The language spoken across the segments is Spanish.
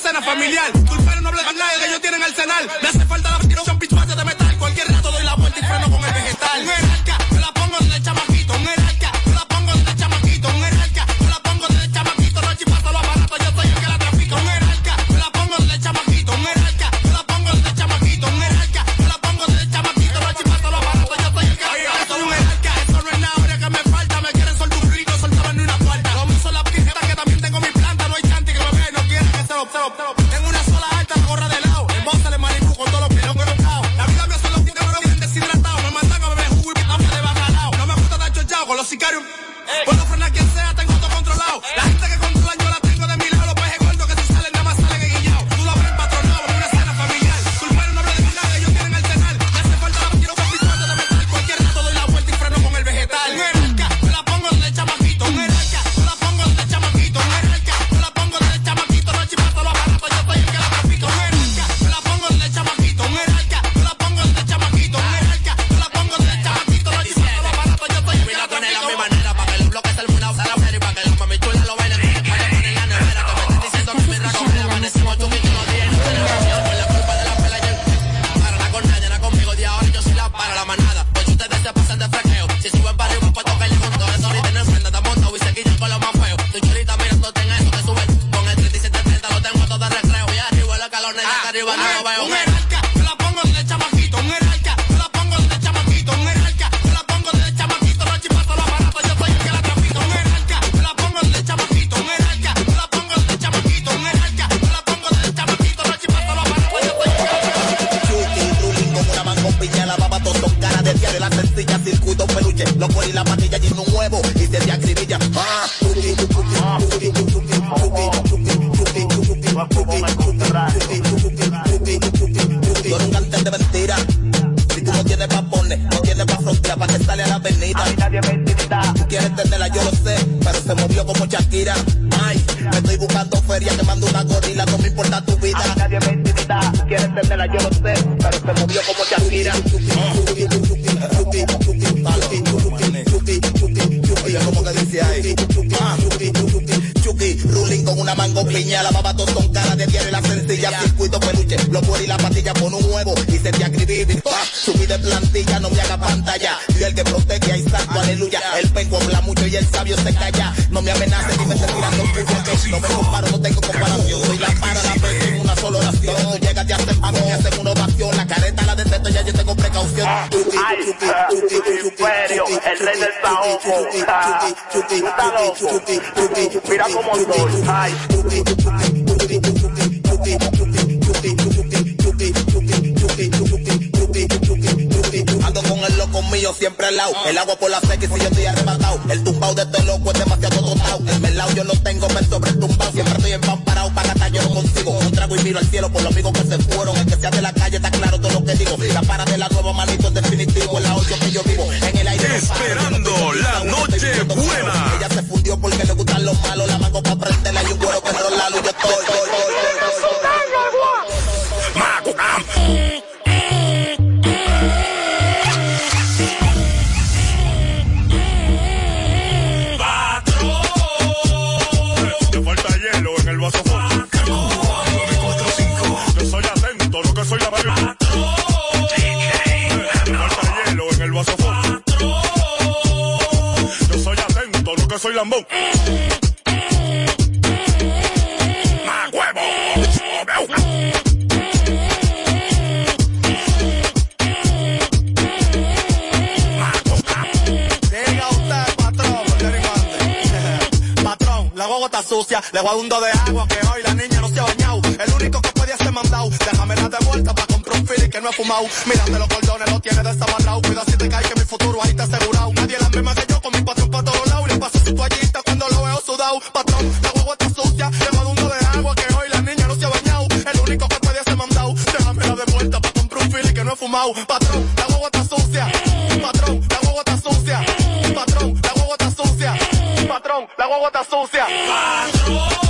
cena familiar. Tus padres no hablan de que ellos tienen arsenal. Me hace falta la soy lambón. Llega patrón, patrón, la guagua está sucia, le voy a un do de agua que hoy la niña no se ha bañado. El único que podía ser mandado, déjame la de vuelta para comprar un fili que no he fumado. Mírate los cordones, lo tiene desamarrado. Cuida si te caes que mi futuro ahí te asegurado. Nadie la misma que Patrón, la guagua está sucia, le mando uno de agua que hoy la niña no se ha bañado. El único que puede ser mandado, déjamela de vuelta pa' comprar un fili que no he fumado. Patrón, la guagua está sucia. Patrón, la guagua está sucia. Patrón, la guagua está sucia. Patrón, la guagua está sucia. Patrón.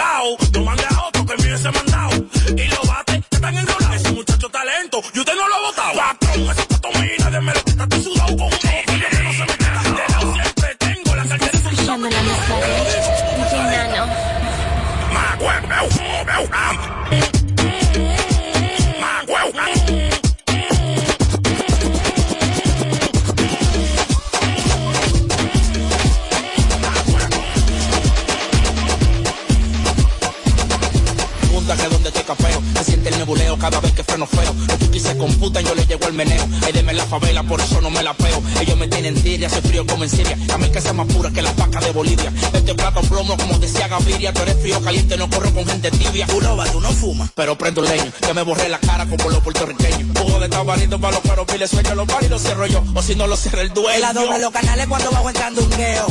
por eso no me la peo. Ellos me tienen tiria, hace frío como en Siria. La que es más pura que la vaca de Bolivia. Este plato plomo, como decía Gaviria, tú eres frío caliente, no corro con gente tibia. Tú no tú no fumas, pero prendo leño, que me borré la cara como los puertorriqueños. Jugo de tabarito para los caros, piles sueño, los bares los cierro yo, o si no lo cierra el duelo. La doble los canales cuando bajo entrando un gueo.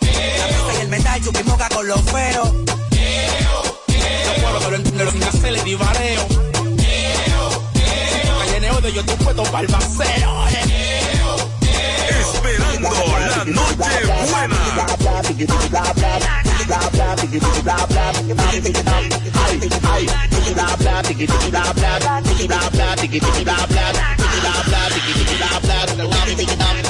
La en el metal, chupimoca con los. No puedo, pero entiendo sin hacerle divareo yo te puedo para. Esperando la noche buena.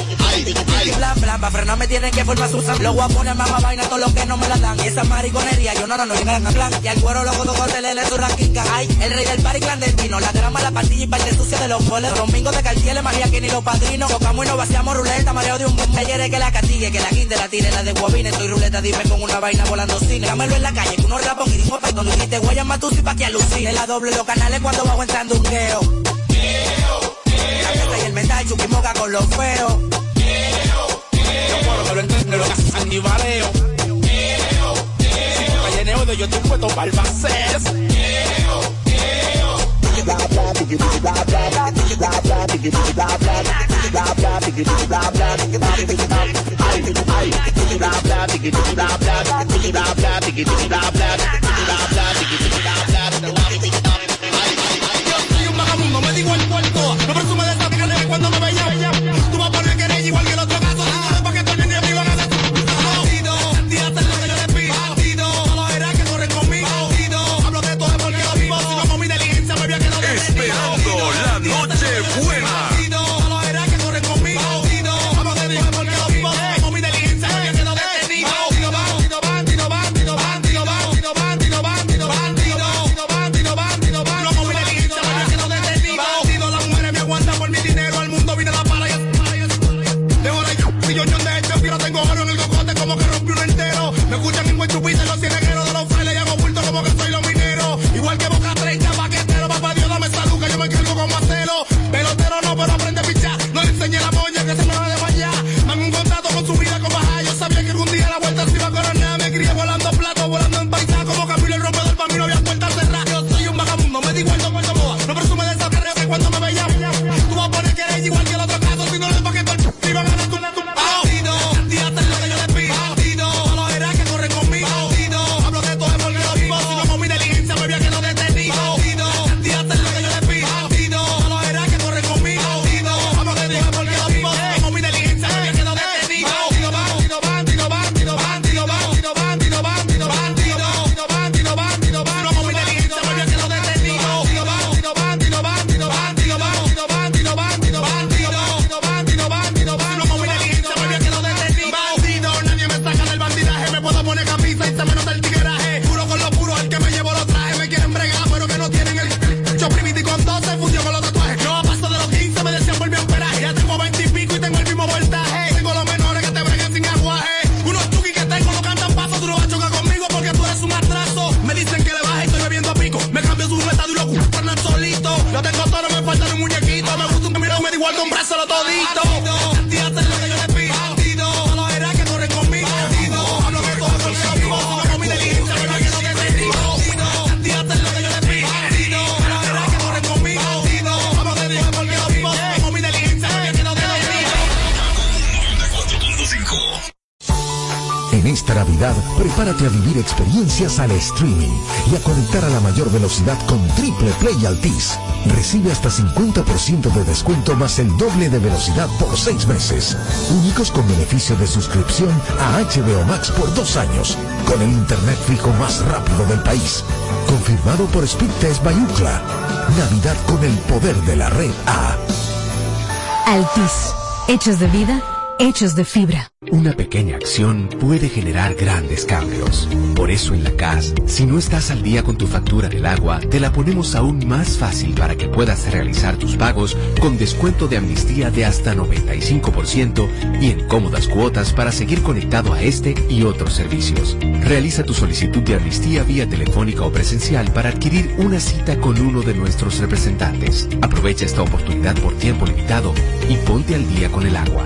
Pa' frenarme tienen que formar sus Los guapones mamá vaina todos los que no me la dan. Y esa mariconería yo no no no llegan a plan. Y al cuero loco dos le su rasquica. Ay, el rey del party clandestino. La grama, la pastilla y parte sucia de los goles. Domingo de cartiel, magia que ni los padrinos. Tocamos y nos vaciamos ruleta, mareo de un boom. Ayer que la castigue, que la quinte, la tire, la de guabina. Estoy ruleta, dime con una vaina volando cine. Dámelo en la calle, que unos rapos y dijo pa' cuando dijiste guayas matusi pa' que alucine. La doble los canales cuando bajo entrando un geo Y el metal, con los feos. Yo puedo que lo entiendo, lo casan y vareo. Si lleneo de yo te puedo balbaces. Yo soy un vagabundo, me digo el cuarto. 50% de descuento más el doble de velocidad por seis meses. Únicos con beneficio de suscripción a HBO Max por dos años, con el internet fijo más rápido del país. Confirmado por Speedtest Bayucla. Navidad con el poder de la red A. Altis. Hechos de vida, hechos de fibra. Una pequeña acción puede generar grandes cambios. Por eso en la CAS, si no estás al día con tu factura del agua, te la ponemos aún más fácil para que puedas realizar tus pagos con descuento de amnistía de hasta 95% y en cómodas cuotas para seguir conectado a este y otros servicios. Realiza tu solicitud de amnistía vía telefónica o presencial para adquirir una cita con uno de nuestros representantes. Aprovecha esta oportunidad por tiempo limitado y ponte al día con el agua.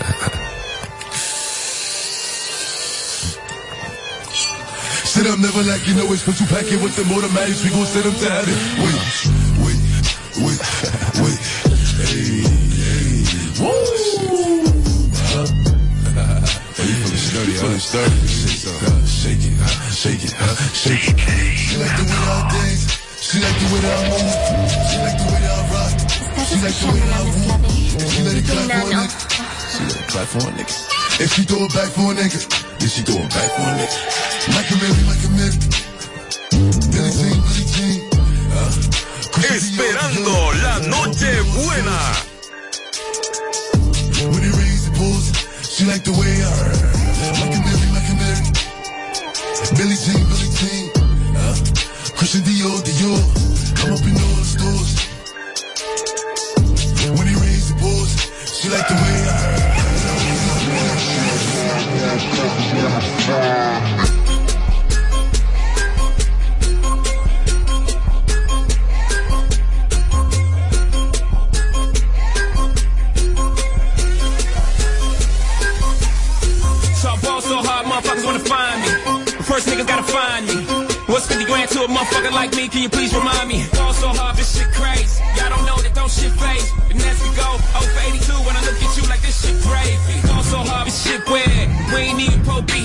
Sit up, never like you know it's cause you pack it with the automatics, we gon' set them to have it. Wait, wait, wait, wait. Hey, hey, woo! Hey, you feeling sturdy, huh? sturdy. Shake it, shake it, shake it. She like the way I dance. She like the way that I move. She like the way that I rock. She like the way that I move. She let it clap for a nigga. She let it clap for a nigga. And she throw it back for a nigga. Then she throw it back. Like a Mary, like a Mary. Billie Jean, Billie Jean. Esperando la noche buena. When it rains, it pours. She like the way I Like a Mary, like a Mary. Billie Jean, Billie Jean. Uh, Christian Dior, Dior. I'm up in all the stores. When it rains, it pours. She like the way I So first niggas gotta find me. What's 50 grand to a motherfucker like me? Can you please remind me? Ball so hard, this shit crazy. Y'all don't know that don't shit phase. And as we go, 0 for 82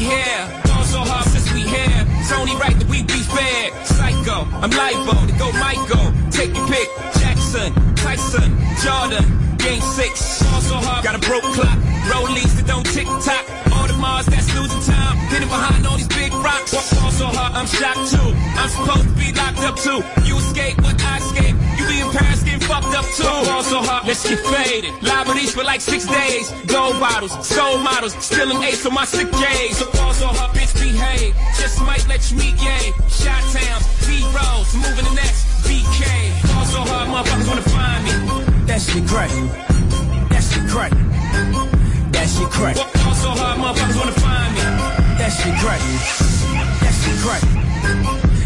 here. Ball so hard since we here. It's only right that we be fair. Psycho, I'm libo to go Michael. Take your pick. Jackson, Tyson, Jordan. Game six. Ball so hard, got a broke clock. Rollies that don't tick tock. All the Mars that's losing time. Hidden behind all these big rocks. Ball so hard, I'm shocked too. I'm supposed to be locked up too. You escape. Fucked up too. Ball so hard, let's get faded. Liberties for like six days. Gold bottles, soul models, still an ace on my sick days. So ball so hard, bitch behave. Just might let you meet gay. Shot towns, B-rolls, moving the next BK. Ball so hard, motherfuckers wanna find me. That shit crack. That shit crack. That shit crack. Ball so hard, motherfuckers wanna find me.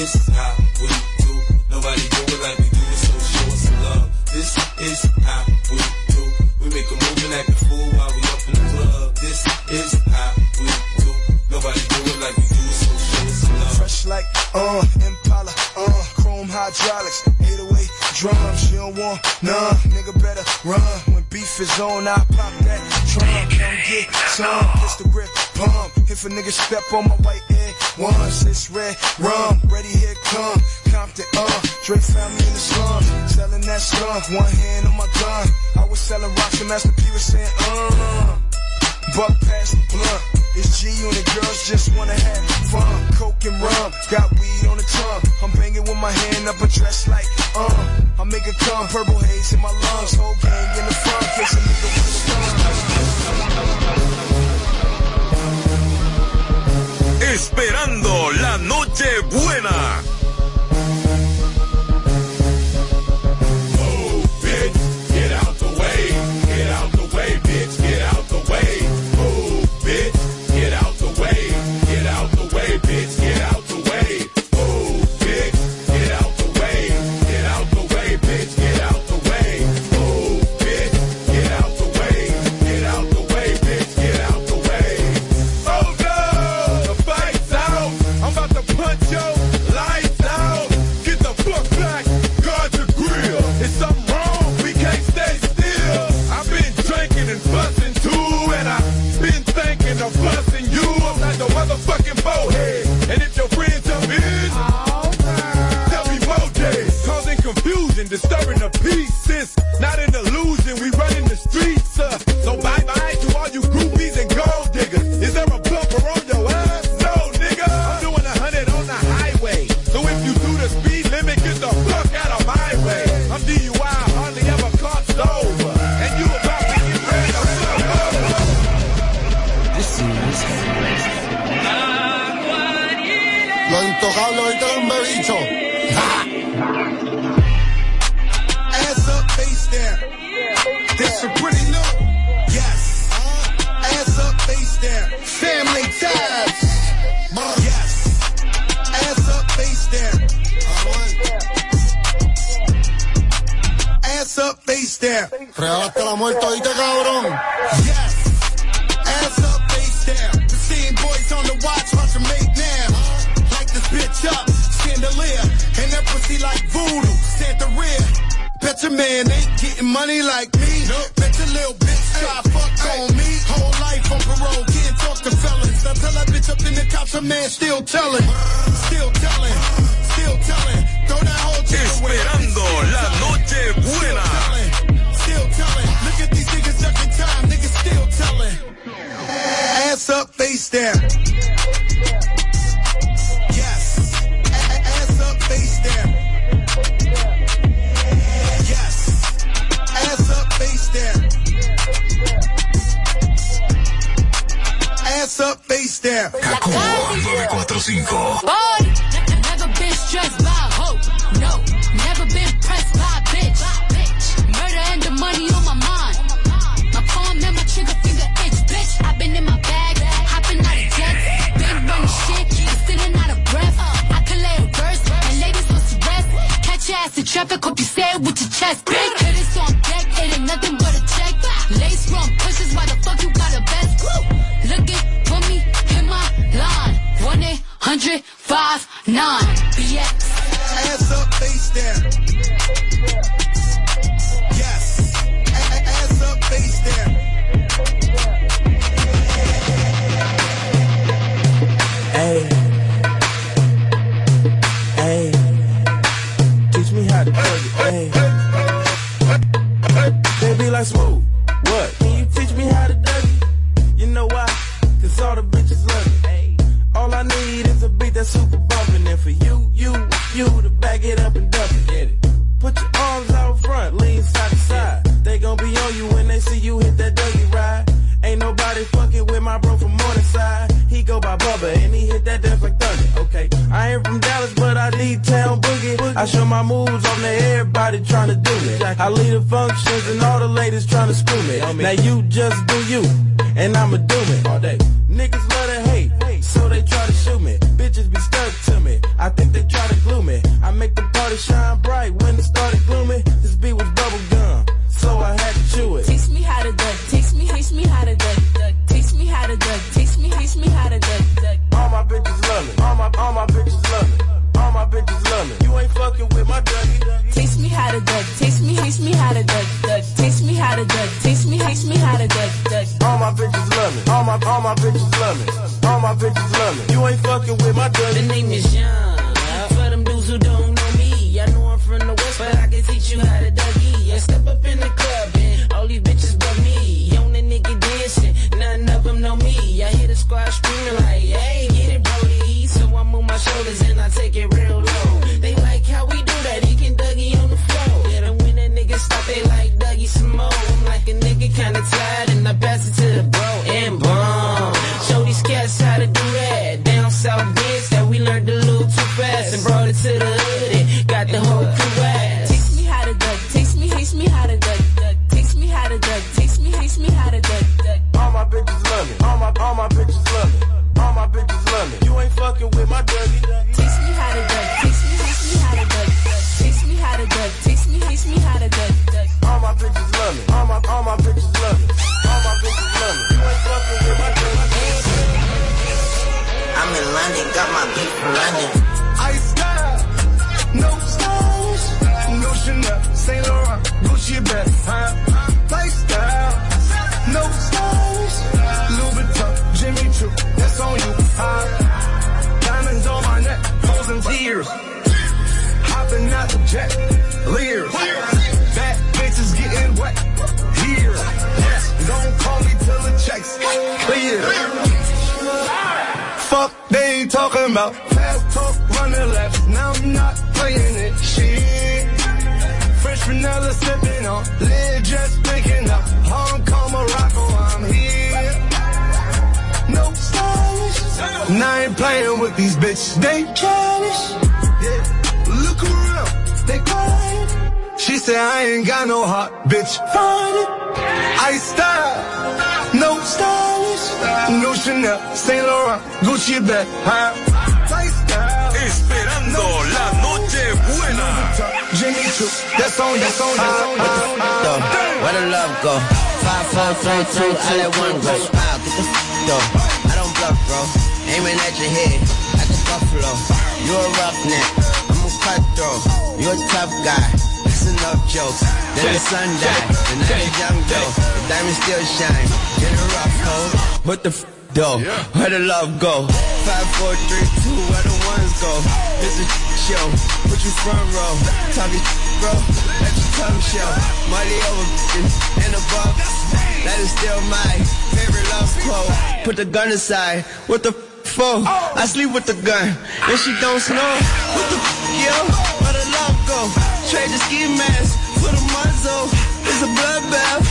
is how we do. Nobody do it like we do so show us some love. This is how we do. We make a move and act a fool while we up in the club. This is how we do. Nobody do it like we do so show us some love. Fresh like, uh, Impala, uh, chrome hydraulics, 808 drums. You don't want none, nigga better run. When beef is on, I pop that drum. Don't get some, pistol grip Pump. If a nigga step on my white egg, once it's red rum, ready here come. Compton, uh, Drake found me in the slum, selling that slum. One hand on my gun, I was selling rocks and Master P was saying, uh. Buck past the blunt. It's G and the girls just wanna have fun. Coke and rum, got weed on the tongue. I'm banging with my hand up a dress like, um. I make a cum, purple haze in my lungs. Whole gang in the front, kissing me. İşte bu I show my moves on to everybody trying to do me. I lead the functions and all the ladies trying to screw me. Now you just do you, and I'ma do it all day. Niggas love to hate, so they try to shoot me. Bitches be stuck to me, I think they try to glue me. I make the party shine bright when the my, all my bitches love me. All my bitches love me. You ain't fucking with my dummy. The name is Young. For them dudes who don't Laurent, Gucci bag, huh? Lifestyle. Esperando la noche buena. That's on, that's on, that's on, that's on. Where the love go? Five, four, three, two, I let one go. Wow, get the though. I don't bluff, bro. Aiming at your head like a buffalo. You a roughneck, I'm a cutthroat. You a tough guy. That's enough jokes. Then the sun died, the night is young though. The diamond still shine. Get a rough hole. What the f though? Where the love go? Five, four, three, two, where the ones go? It's a show. Put you front row. Talking bro. Let your tongue show. Money over bitches and above. That is still my favorite love quote. Put the gun aside. What the f for? I sleep with the gun. And she don't snore. What the yo? Where the love go? Trade the ski mask for the muzzle. It's a bloodbath.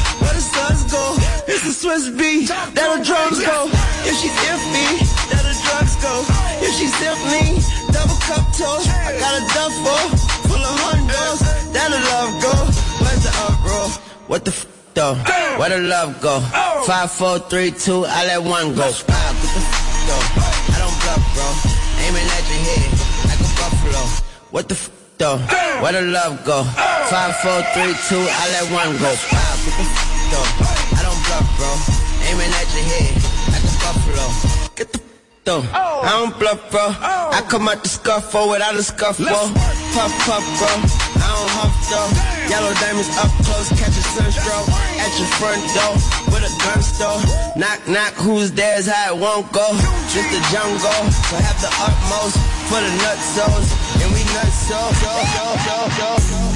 Swiss beat. That the drums go. If she's iffy, that the drugs go. If she's simply double cup toast, I got a duffel full of hundos. That the love go. Where's the uproar? What the f though? Where the love go? Five, four, three, two, I let one go. Wow, get the f though. I don't bluff, bro. Aiming at your head like a buffalo. What the f though? Where the love go? Five, four, three, two, I let one go. Wow, get the f though. Bro. Aiming at your head like a buffalo. Get the though. I don't bluff, bro. I come out the scuffle oh, without a scuffle. Oh. Puff, puff, bro. I don't huff, though. Yellow diamonds up close, catch a sunstroke. At your front door with a gun store. Knock, knock, who's there is how it won't go. Just the jungle, so have the utmost for the nutsos. And we nutso, so, so, so, so, so.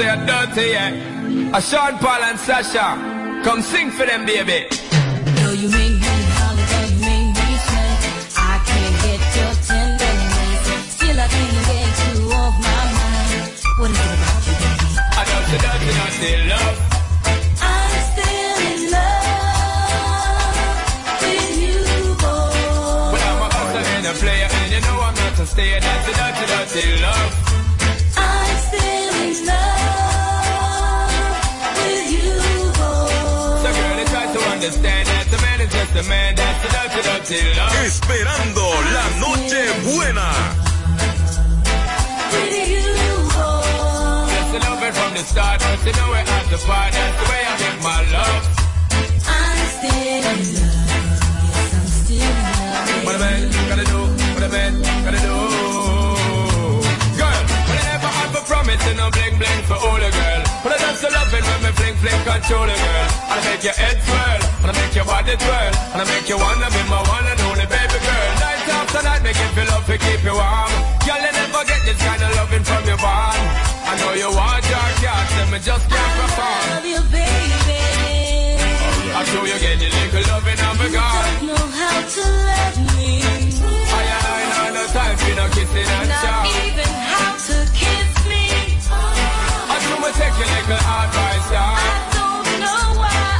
Say I'm dirty, yeah. A Sean Paul and Sasha, come sing for them, baby. Though you make Esperando la noche buena. From the start. I'm still in love. Promise and bling bling for all the girl. But I when me fling fling control the girl. I make your head swirl, and I make your body twirl, and I make you wanna be my one and only baby girl. Night after night, make you feel love to keep you warm. Girl, you never get this kind of loving from your bond. I know you want your cat, and me just can't perform. I Love you, baby. I show you get your little loving on my God. Don't know how to love me. I ain't had no time for no kissing and Not chow. even how to kiss me. I do me take your little advice, yeah. I don't know why.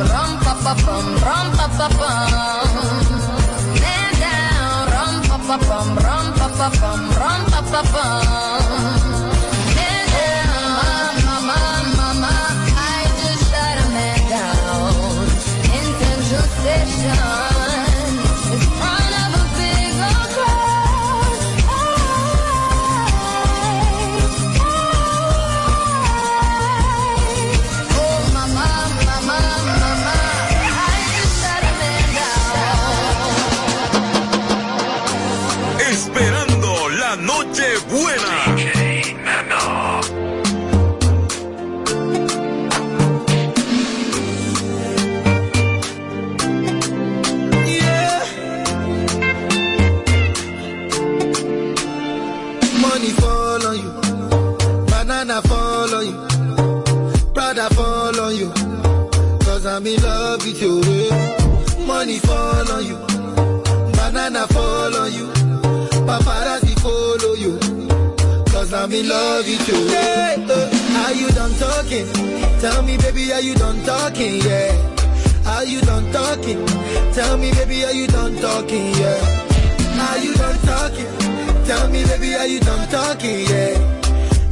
rum pa pa rum pa pa bum. Man down, pa pa pa pa pa pa. I'm love you. Yeah, are you done talking? Tell me, baby, are you done talking? Yeah. Are you done talking? Tell me, baby, are you done talking? Yeah. Are you done talking? Tell me, baby, are you done talking? Yeah.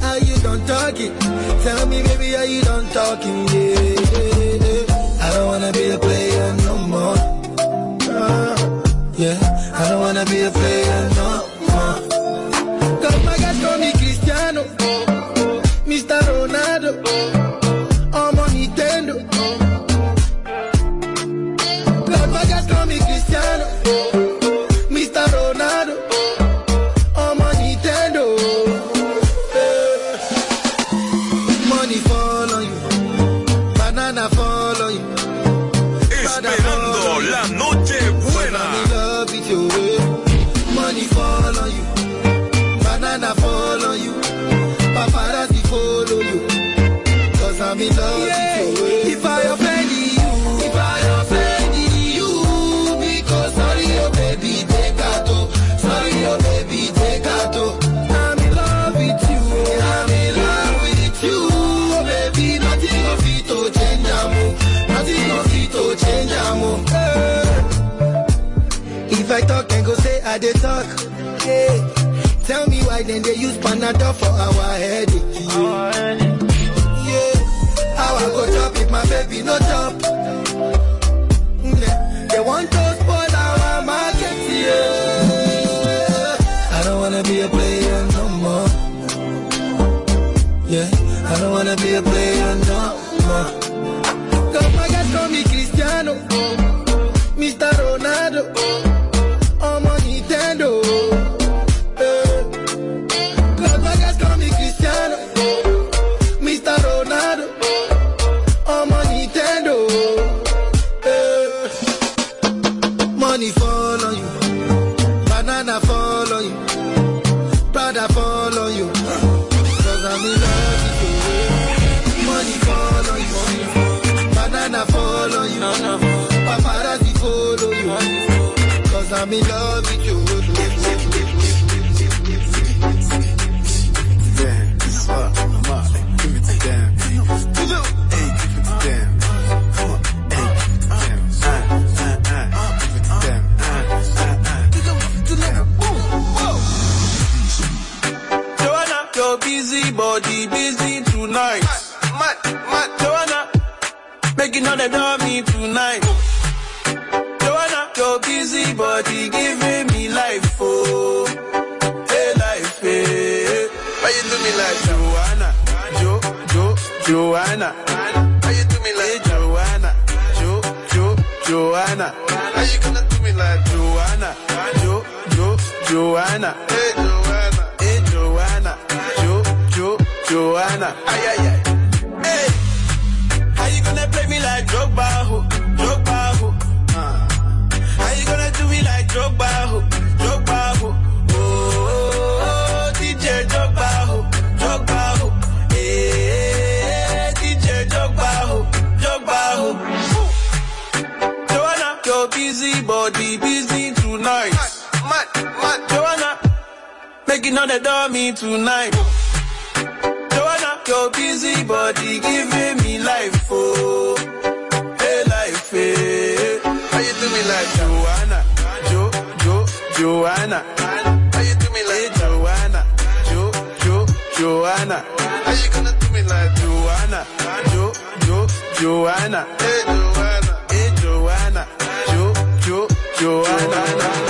Are you done talking? Tell me, baby, are you done talking? Yeah. I don't wanna be a player no more. Uh, yeah. I don't wanna be a player no more. Why then they use Panadol for our headache. Yeah, how I go chop if my baby no chop? Joanna? Hey Joanna, hey Joanna, Jo, Jo, Joanna? Ay ay ay. Making all the dummy tonight. Joanna, your busy body giving me life, oh, hey life, hey. How you do me like Joanna, Jo, Jo, Joanna? How you do me like Joanna, Jo, Jo, Joanna? How you gonna do me like Joanna, Jo, Jo, Joanna? Hey Joanna, hey Joanna, Jo, Jo, Joanna.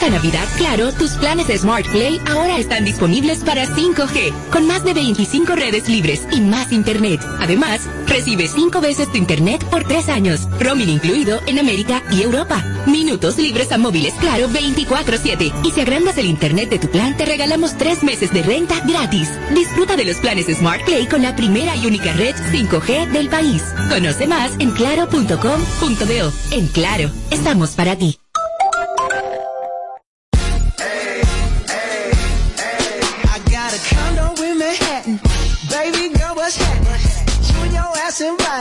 Esta Navidad, claro, tus planes Smart Play ahora están disponibles para 5G, con más de 25 redes libres y más Internet. Además, recibe 5 veces tu Internet por 3 años, roaming incluido en América y Europa. Minutos libres a móviles, claro, 24-7. Y si agrandas el Internet de tu plan, te regalamos 3 meses de renta gratis. Disfruta de los planes Smart Play con la primera y única red 5G del país. Conoce más en claro.com.do. En Claro, estamos para ti.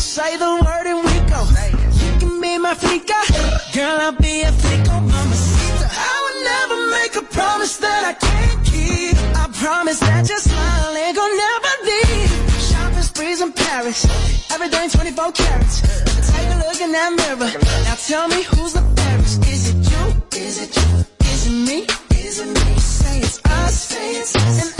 Say the word and we go. You can be my freaka, Girl, I'll be a freako, mamacita. I would never make a promise that I can't keep. I promise that your smile ain't gonna never leave. Shopping sprees in Paris. Everything 24 carats. Take a look in that mirror. Now tell me who's the fairest. Is it you? Is it you? Is it me? Is it me? Say it's us. Say it's us.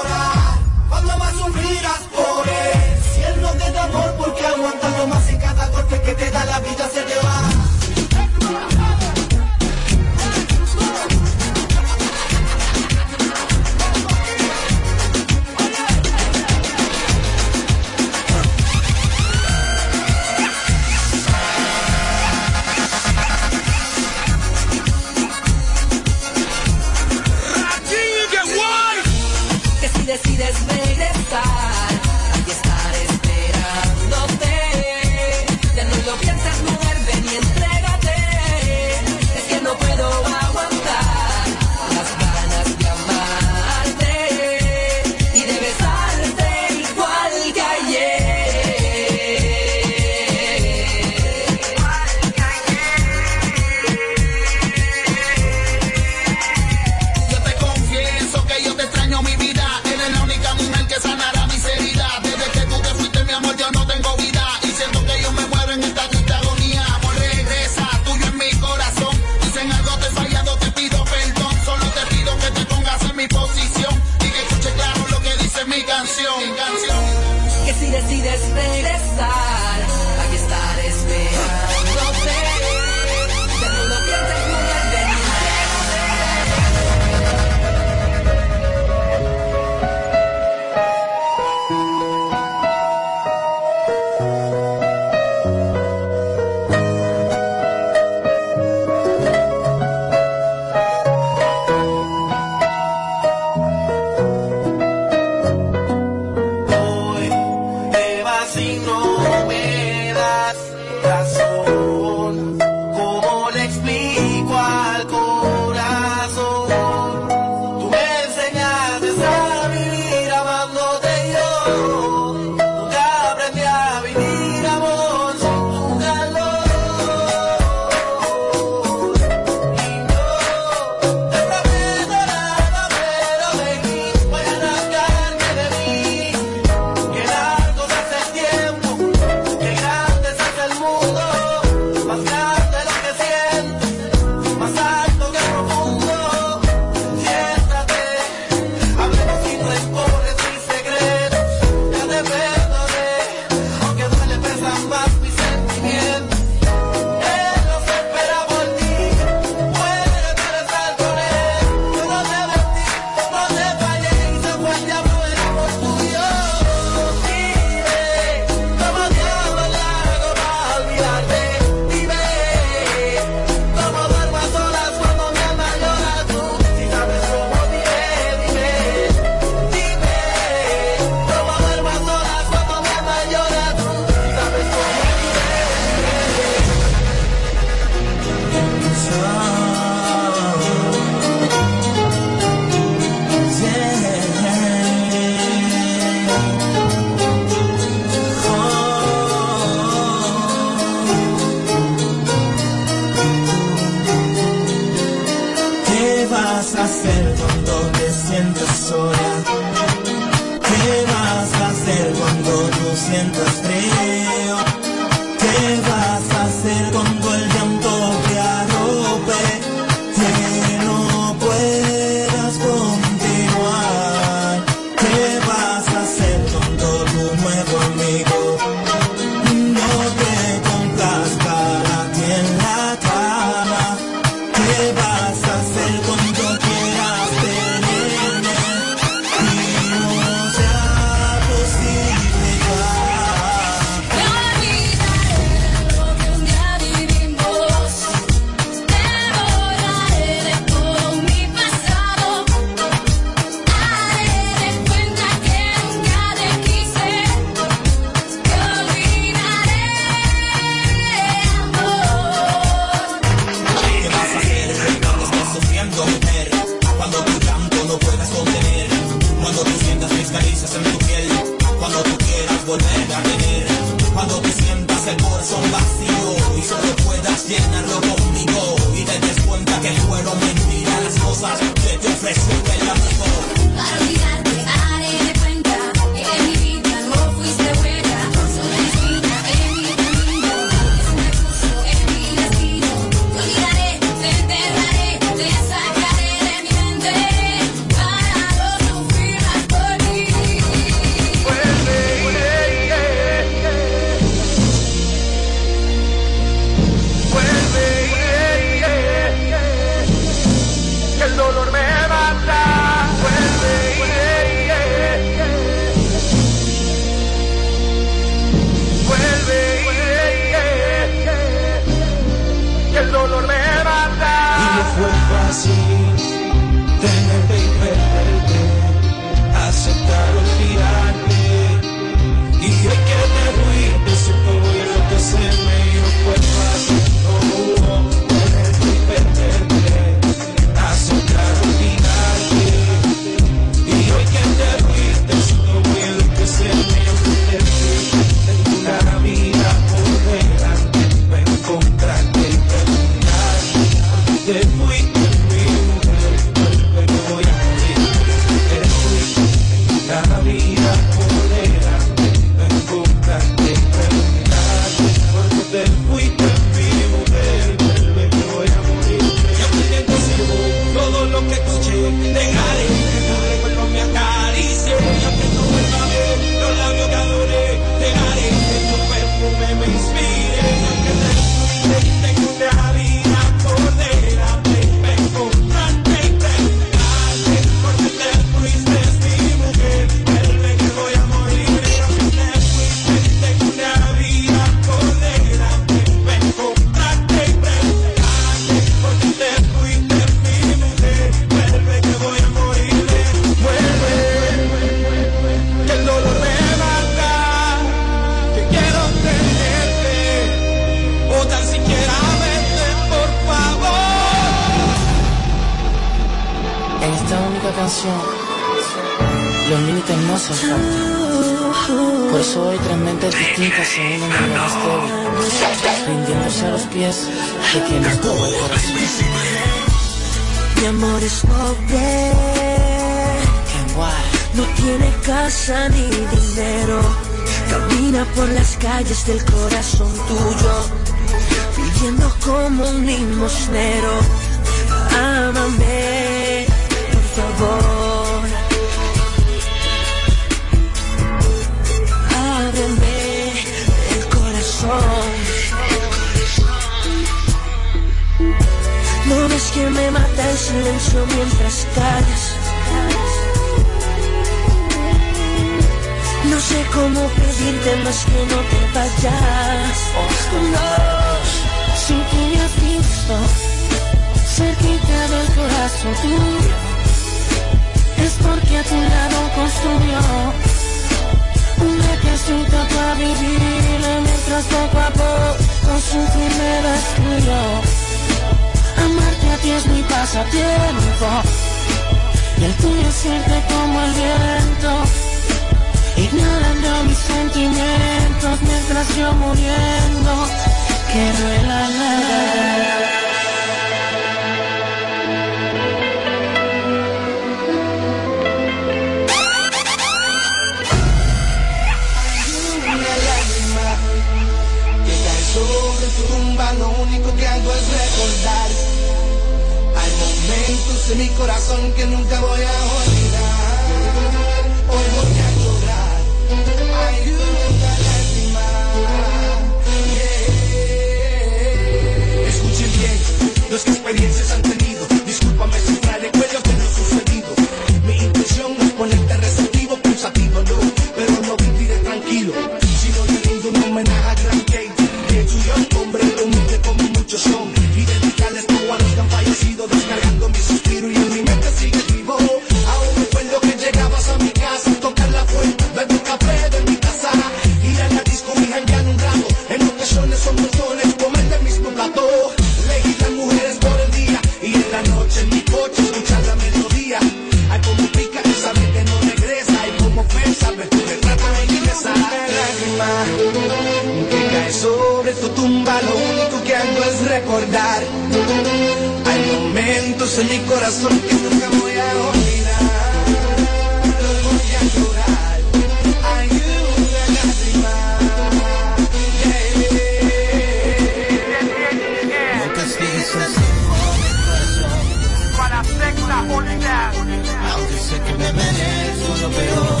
Aunque sé que me merezco lo peor.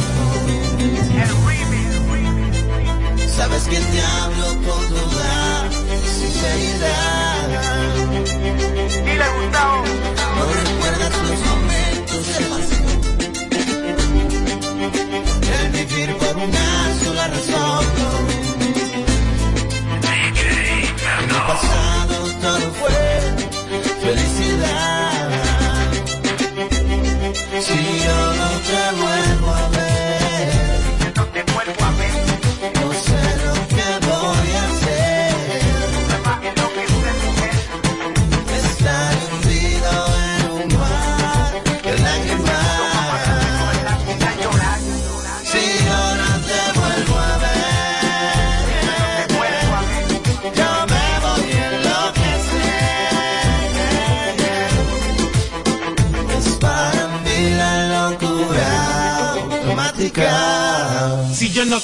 Sabes que te hablo con toda sinceridad. Dile Gustavo. No recuerdas los momentos de pasión. El vivir por una sola razón. El pasado todo fue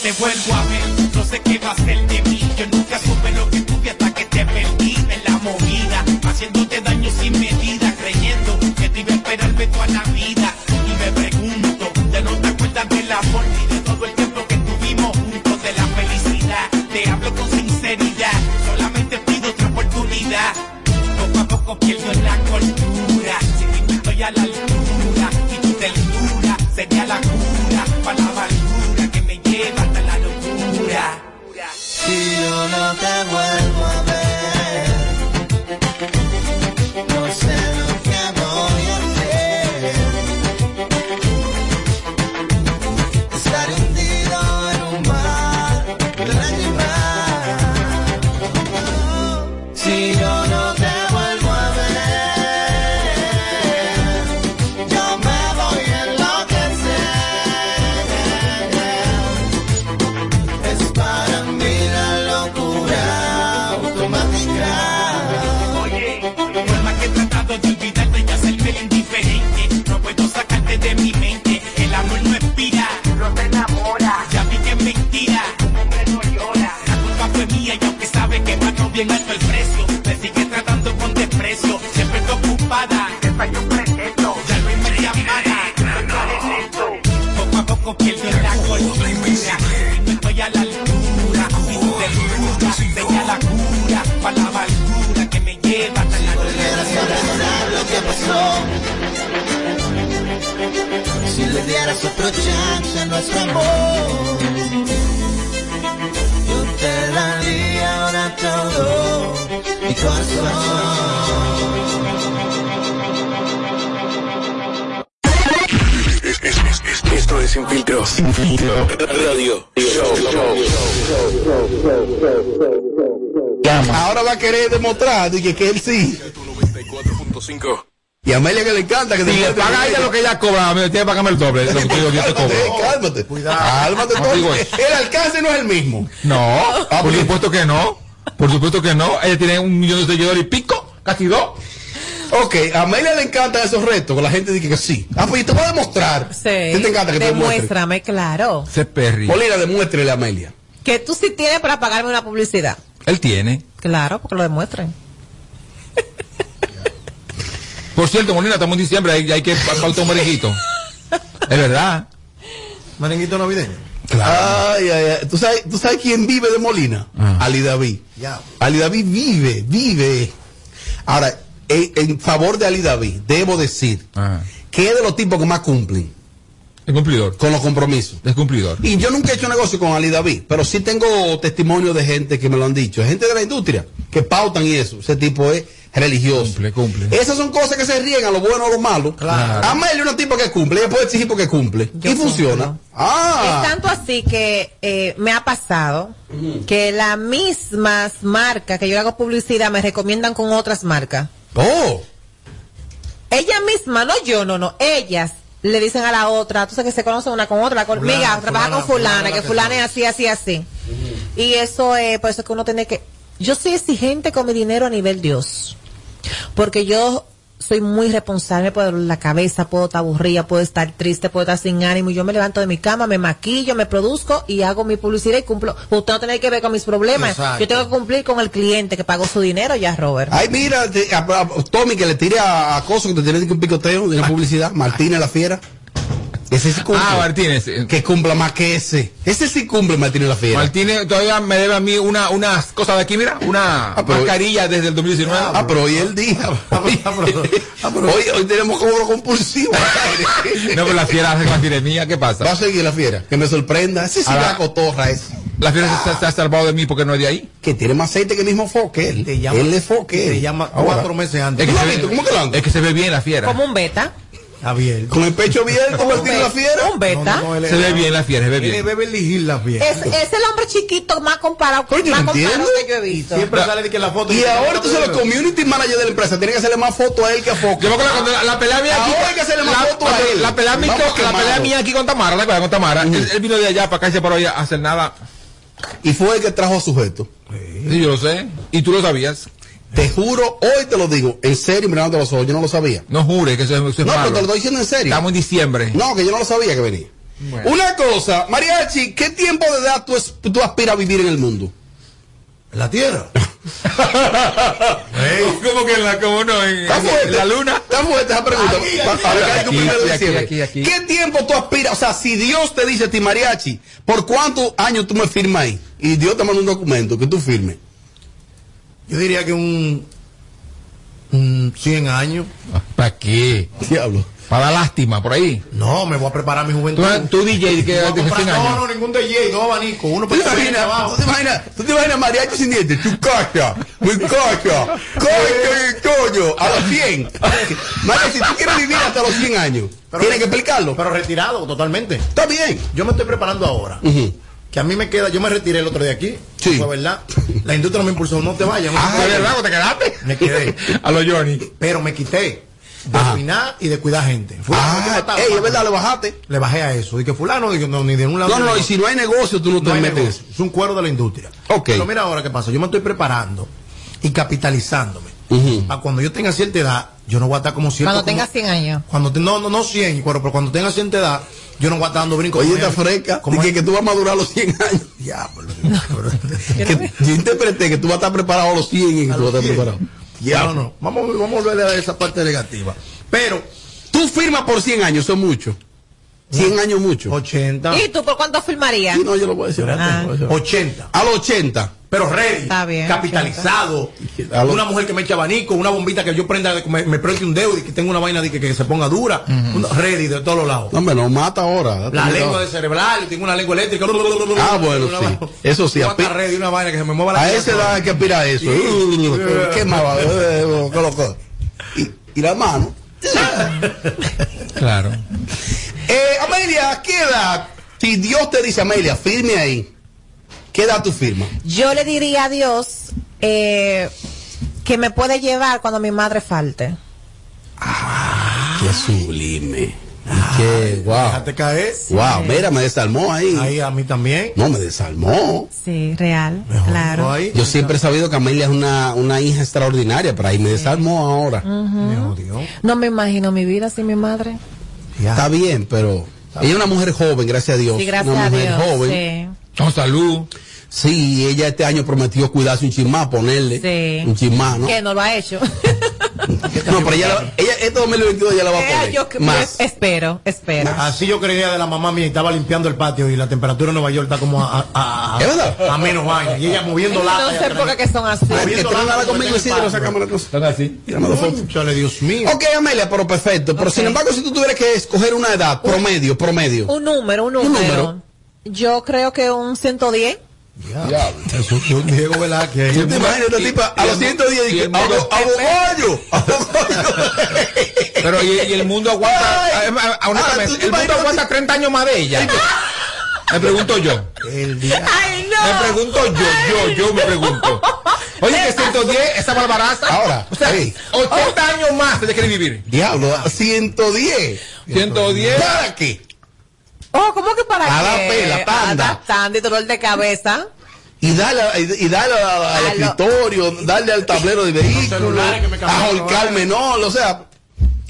te vuelvo a ver, no sé qué va a ser de mí. Yo nunca encanta que Si le paga a ella lo que ella cobra, me tiene que pagarme el doble. de Lo que yo, yo te cobro. Cálmate, Cuidado. Cálmate. El alcance no es el mismo. No, por supuesto que no. Por supuesto que no. Ella tiene un millón de seguidores y pico, casi dos. Ok, a Amelia le encantan esos retos, la gente dice que sí. Ah, pues yo te voy a demostrar. Sí. ¿Qué te encanta que te demuestre? Demuéstrame, claro. Se perri. Molina, demuéstrele a Amelia. Que tú sí tienes para pagarme una publicidad. Él tiene. Claro, porque lo demuestren. Por cierto, Molina, estamos en diciembre, hay, hay que pautar un merenguito. Es verdad. Merenguito navideño. Ay, ay, ay. ¿Tú sabes, ¿Tú sabes quién vive de Molina? Ah. Ali David. Ya. Ali David vive, vive. Ahora, en, en favor de Ali David, debo decir Ah. que es de los tipos que más cumplen Es cumplidor. con los compromisos. Es cumplidor. Y yo nunca he hecho negocio con Ali David, pero sí tengo testimonio de gente que me lo han dicho, gente de la industria, que pautan y eso. Ese tipo es religioso. Cumple, cumple. Esas son cosas que se riegan, lo bueno o lo malo. Claro. Amelia es una tipo que cumple, ella puede exigir porque cumple. Yo y funciona. Ah. Es tanto así que eh, me ha pasado que las mismas marcas que yo hago publicidad me recomiendan con otras marcas. Oh. Ella misma, no yo, no, no, ellas le dicen a la otra, tú sabes que se conocen una con otra, con, Fulana, mira, trabaja fulana, con fulana, fulana que fulana es así, así, así. Y eso es, por eso es que uno tiene que, yo soy exigente con mi dinero a nivel Dios, porque yo soy muy responsable, doler la cabeza, puedo estar aburrida, puedo estar triste, puedo estar sin ánimo. Yo me levanto de mi cama, me maquillo, me produzco y hago mi publicidad y cumplo. Usted no tiene que ver con mis problemas. Exacto. Yo tengo que cumplir con el cliente que pagó su dinero ya, Robert. Ay, mira, te- a- a- Tommy, que le tire a, a Coso, que te tiene que un picoteo de la publicidad. Martínez la fiera. Ese sí cumple. Ah, Martínez. Que cumpla más que ese. Ese sí cumple, Martínez la fiera. Martínez todavía me debe a mí una, unas cosas de aquí, mira, una pero- mascarilla desde el 2019. Ah, pero hoy el día. hoy, hoy tenemos cobro compulsivo. No, pero la fiera hace la fiera es mía, ¿qué pasa? Va a seguir la fiera. Que me sorprenda. Ese sí la cotorra ese. La fiera se, se ha salvado de mí porque no es de ahí. Que tiene más aceite que el mismo foque. Él, llama- él es foque. te llama cuatro meses antes. ¿Tú lo has se visto? ve- ¿Cómo que lo? Es que se ve bien la fiera. Como un beta. Javier. Con el pecho abierto, Un Martínez la fiera. un beta. Se ve bien la fiera, se ve Él bien. Beverly Hills la fiera. Es, es el hombre chiquito más comparado, Coño, más ¿me comparado que yo he visto. Siempre sale de que la foto. Y ahora entonces los community managers de la empresa tienen que hacerle más fotos a él que a Foque. Yo me acuerdo cuando la, la pelea mía aquí. Ahora hay que hacerle más la, fotos a él. La pelea, mía, la pelea mía aquí con Tamara, la pelea con Tamara. él, él vino de allá para acá y se paró ahí a hacer nada. Y fue el que trajo a sujeto. Sí, yo lo sé. Y tú lo sabías. Te juro, hoy te lo digo, en serio, mirando los ojos, yo no lo sabía. No jures que eso, es- eso es No, pero te lo estoy diciendo en serio. Estamos en diciembre. No, que yo no lo sabía que venía. Bueno. Una cosa, Mariachi, ¿qué tiempo de edad tú, es- tú aspiras a vivir en el mundo? En la tierra. ¿Cómo que en la, cómo no? En, Está en fuerte. la luna. Está fuerte esa pregunta. Aquí, aquí, aquí. ¿Qué tiempo tú aspiras? O sea, si Dios te dice a ti, Mariachi, ¿por cuántos años tú me firmas ahí? Y Dios te manda un documento que tú firmes. Yo diría que un, un 100 años. ¿Para qué? Diablo. Para lástima, por ahí. No, me voy a preparar mi juventud. Tú, tú DJ, que Voy a de comprar- 100 años. no, no, ningún DJ, dos abanicos. Uno ¿Tú te imaginas, tú te imaginas, tú te imaginas mariachi sin dientes? Tu cacha, mi cacha, coño, coño, a los 100. Mariachi, si tú quieres vivir hasta los 100 años, tienes que explicarlo. Pero retirado totalmente. Está bien. Yo me estoy preparando ahora. Que a mí me queda, yo me retiré el otro día aquí. Sí. Fue verdad. La industria me impulsó, no te vayas. no Ah, te ¿de vayas. verdad? ¿Te quedaste? Me quedé. A los Johnny. Pero me quité de Ajá. opinar y de cuidar gente. Fulano, ¿qué Ah, es verdad, le bajaste. Le bajé a eso. Y que fulano, no, ni de un lado. No, no, y si no hay negocio, tú no te no hay metes. Es un cuero de la industria. Ok. Pero mira ahora qué pasa. Yo me estoy preparando y capitalizándome. Para cuando yo tenga cierta edad, yo no voy a estar como siempre. Cuando como- tenga 100 años. Cuando te- no, no, no 100, pero, pero cuando tenga cierta edad, yo no voy a estar dando brincos. Oye, está fresca. como Dije ella- que tú vas a madurar a los 100 años. Diablo. Que yo interpreté que tú vas a estar preparado a los 100 y que tú vas a estar 100. preparado. Ya, no, no. Vamos, vamos a volver a esa parte negativa. Pero, Tú firmas por 100 años, eso es mucho. 100 años mucho. 80. ¿Y tú por cuánto filmarías? Sí, no, yo lo voy a decir. Ah. 80. A los 80. Pero ready. Está bien, Capitalizado. A lo- Una mujer que me eche abanico, una bombita que yo prenda, me, me preste un dedo y que tenga una vaina de que, que se ponga dura. Una- ready de todos los lados. No, hombre, no mata ahora. La lengua de cerebral, tengo una lengua eléctrica. Ah, bueno, sí. vaina- Eso sí, a ready, una vaina que se me mueva la A esa edad hay que aspirar a eso. Sí. ¿Qué más va? Eh, ¿qué loco? Y, y la mano. Claro. Eh, Amelia, ¿qué edad? Si Dios te dice, Amelia, firme ahí. ¿Qué edad tú firmas? Yo le diría a Dios eh, que me puede llevar cuando mi madre falte. Qué sublime. Y qué, wow. Déjate caer. Wow, mira, me desarmó ahí. Ahí a mí también. No, me desarmó. Sí, real, Mejor claro. ahí. Yo siempre he sabido que Amelia es una, una hija extraordinaria, pero ahí me desarmó ahora. Me jodió. No me imagino mi vida sin mi madre. Ya. Está bien, pero ella es una mujer joven, gracias a Dios. Sí, gracias una a mujer Dios. joven. Con salud. Sí, ella este año prometió cuidarse un chismá, ponerle Sí. un chismá, ¿no? Que no lo ha hecho. No, pero ella, la- ella este 2022 ya la va a Eh, poner. yo Más. espero, espero. Así yo creía de la mamá mía y estaba limpiando el patio y la temperatura en Nueva York está como a, a, a, ¿Es verdad? a menos vaina. Y ella moviendo la. No sé por qué que son así. Conmigo, cámara cosa. Están así. Chale, Dios mío. Ok, Amelia, pero perfecto. Pero sin embargo, si tú tuvieras que escoger una edad, promedio, promedio. Un número, un número. número. Yo creo que un 110. Eso es un Diego Velázquez. ¿Tú te imaginas esta tipa a los 110 y abogallo? Pero y, y el mundo aguanta. Ay. honestamente, Ah, ¿tú te el mundo aguanta 30 años más de ella. Me pregunto yo. El día. ¡Ay, Me pregunto yo, yo, yo me pregunto. Oye, que 110, esa barbaraza. Ahora, o sea, ey. 80 años más ella quiere vivir. Diablo, 110. 110. ¿Para qué? Oh, ¿cómo que para A la qué? pela, panda. Adaptando y dolor de cabeza. Y darle, y y darle al, al A lo- escritorio, darle al tablero de vehículo, a menor, o sea,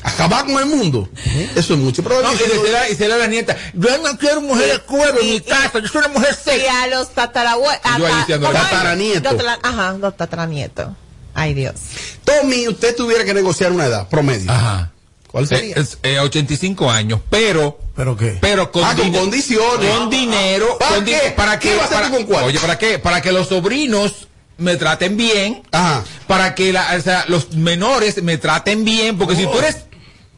Acabar con el mundo. Eso es mucho. Pero No, y decirle, y a la nieta, yo no quiero mujer de cuero en mi casa, yo soy una mujer Y seria. a los tatarabuelos. Y yo ahí diciendo, tataranieto. Ajá, los tataranietos. Ay, Dios. Tommy, usted tuviera que negociar una edad promedio. Ajá. ¿Cuál sería? Eh, es, eh, 85 años, pero ¿Pero qué? pero con, Ah, con condiciones. con dinero, ¿Para con di- qué? para ¿Qué va a hacer para- con cuánto? Oye, ¿para qué? Para que los sobrinos me traten bien, Ajá. para que la, o sea, los menores me traten bien, porque si tú eres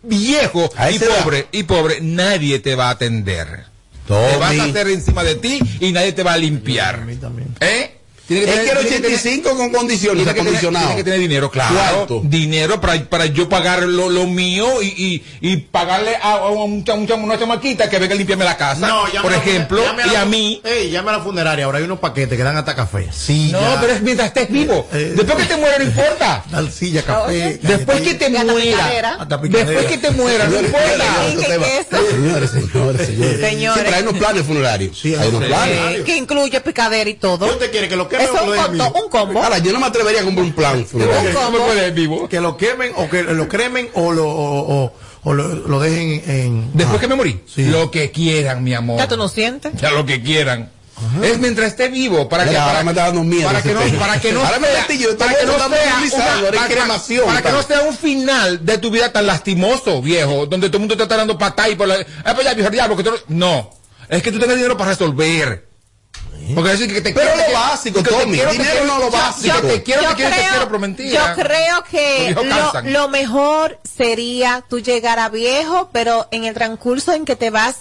viejo A y pobre y pobre, nadie te va a atender. Tommy. Te vas a hacer encima de ti y nadie te va a limpiar. ¿Eh? Tiene Él quiere tiene tener- 85 con condiciones, tiene que, acondicionado. tiene que tener dinero, claro. ¿Cuánto? Dinero para, para yo pagar lo, lo mío y, y, y pagarle a, a un una chamaquita que venga a limpiarme la casa, por ejemplo, y la- a mí. Ey, llame a la funeraria. Ahora hay unos paquetes que dan hasta café. Sí, No, pero es mientras estés vivo. Eh, Después que te muera no importa. Silla, café. Después que te muera. Después que te muera, no importa. Señores, señores, señores. Señores. Sí, pero hay unos planes funerarios. Sí, hay unos planes. Eh, que incluye picadera y todo. ¿Qué usted quiere? ¿Que lo queme Eso o es que lo un, combo, un combo. Ahora, yo no me atrevería a comprar un plan. Que lo quemen o que lo cremen o lo, o, o- o lo, lo dejen en. Después Ah. que me morí. Sí. Lo que quieran, mi amor. Ya tú no sientes. Ya lo que quieran. Es mientras esté vivo, para que, Mira, para, ahora me está dando miedo para ese que no, para que no para que sea un final de tu vida tan lastimoso, viejo, donde todo el mundo te está dando patay por la, eh, pues ya, viejo diablo, que tú no, no. es que tú tengas dinero para resolver. Porque decir que te Pero quiero, lo básico, que te Tommy, quiero, te dinero quiero, no lo yo- básico. yo te quiero, yo te quiero, te creo- quiero, pero mentira. Yo creo que lo, lo mejor sería tú llegar a viejo, pero en el transcurso en que te vas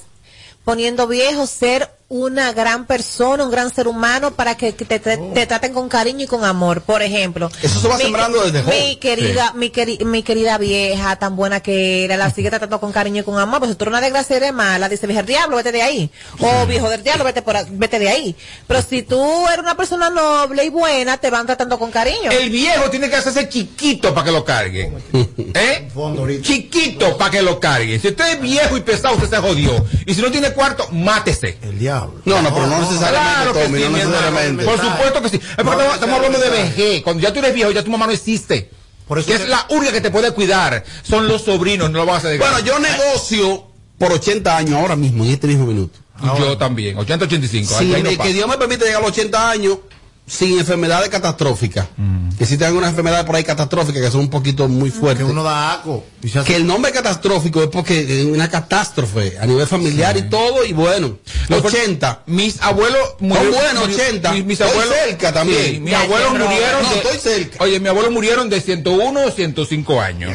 poniendo viejo, ser una gran persona, un gran ser humano para que, que te, te- te traten con cariño y con amor. Por ejemplo, Eso se va mi- sembrando desde Mi joven. querida, mi, queri- mi querida vieja, tan buena que era, la sigue tratando con cariño y con amor. Pues si tú eres una desgracia eres mala, dice viejo del diablo, vete de ahí. O viejo del diablo, vete, por, vete de ahí. Pero si tú eres una persona noble y buena, te van tratando con cariño. El viejo tiene que hacerse chiquito para que lo carguen. ¿Eh? Chiquito para que lo carguen. Si usted es viejo y pesado, usted se jodió. Y si no tiene cuarto, mátese. El diablo. No, no, pero no necesariamente, Claro que Tommy, sí, no mi hermano. necesariamente. Por supuesto que sí. Es porque No estamos, hablando de vejez. Cuando ya tú eres viejo, ya tu mamá no existe. Por eso que que- es la única que te puede cuidar. Son los sobrinos, no lo van a hacer. Bueno, yo negocio por 80 años ahora mismo, en este mismo minuto. yo también, 80, 85. Si no que Dios me permite llegar a los 80 años sin enfermedades catastróficas. Que si tengan unas enfermedades por ahí catastróficas que son un poquito muy Que fuertes. uno da aco. hace- Que el nombre catastrófico es porque es una catástrofe a nivel familiar y todo, y bueno, Los 80. Mis abuelos murieron. buenos, murió- 80. Mis, mis Estoy abuelos. cerca también. Sí, mis Ya, abuelos ya, murieron. no, de- estoy cerca. Oye, mis abuelos murieron de 101 o 105 años.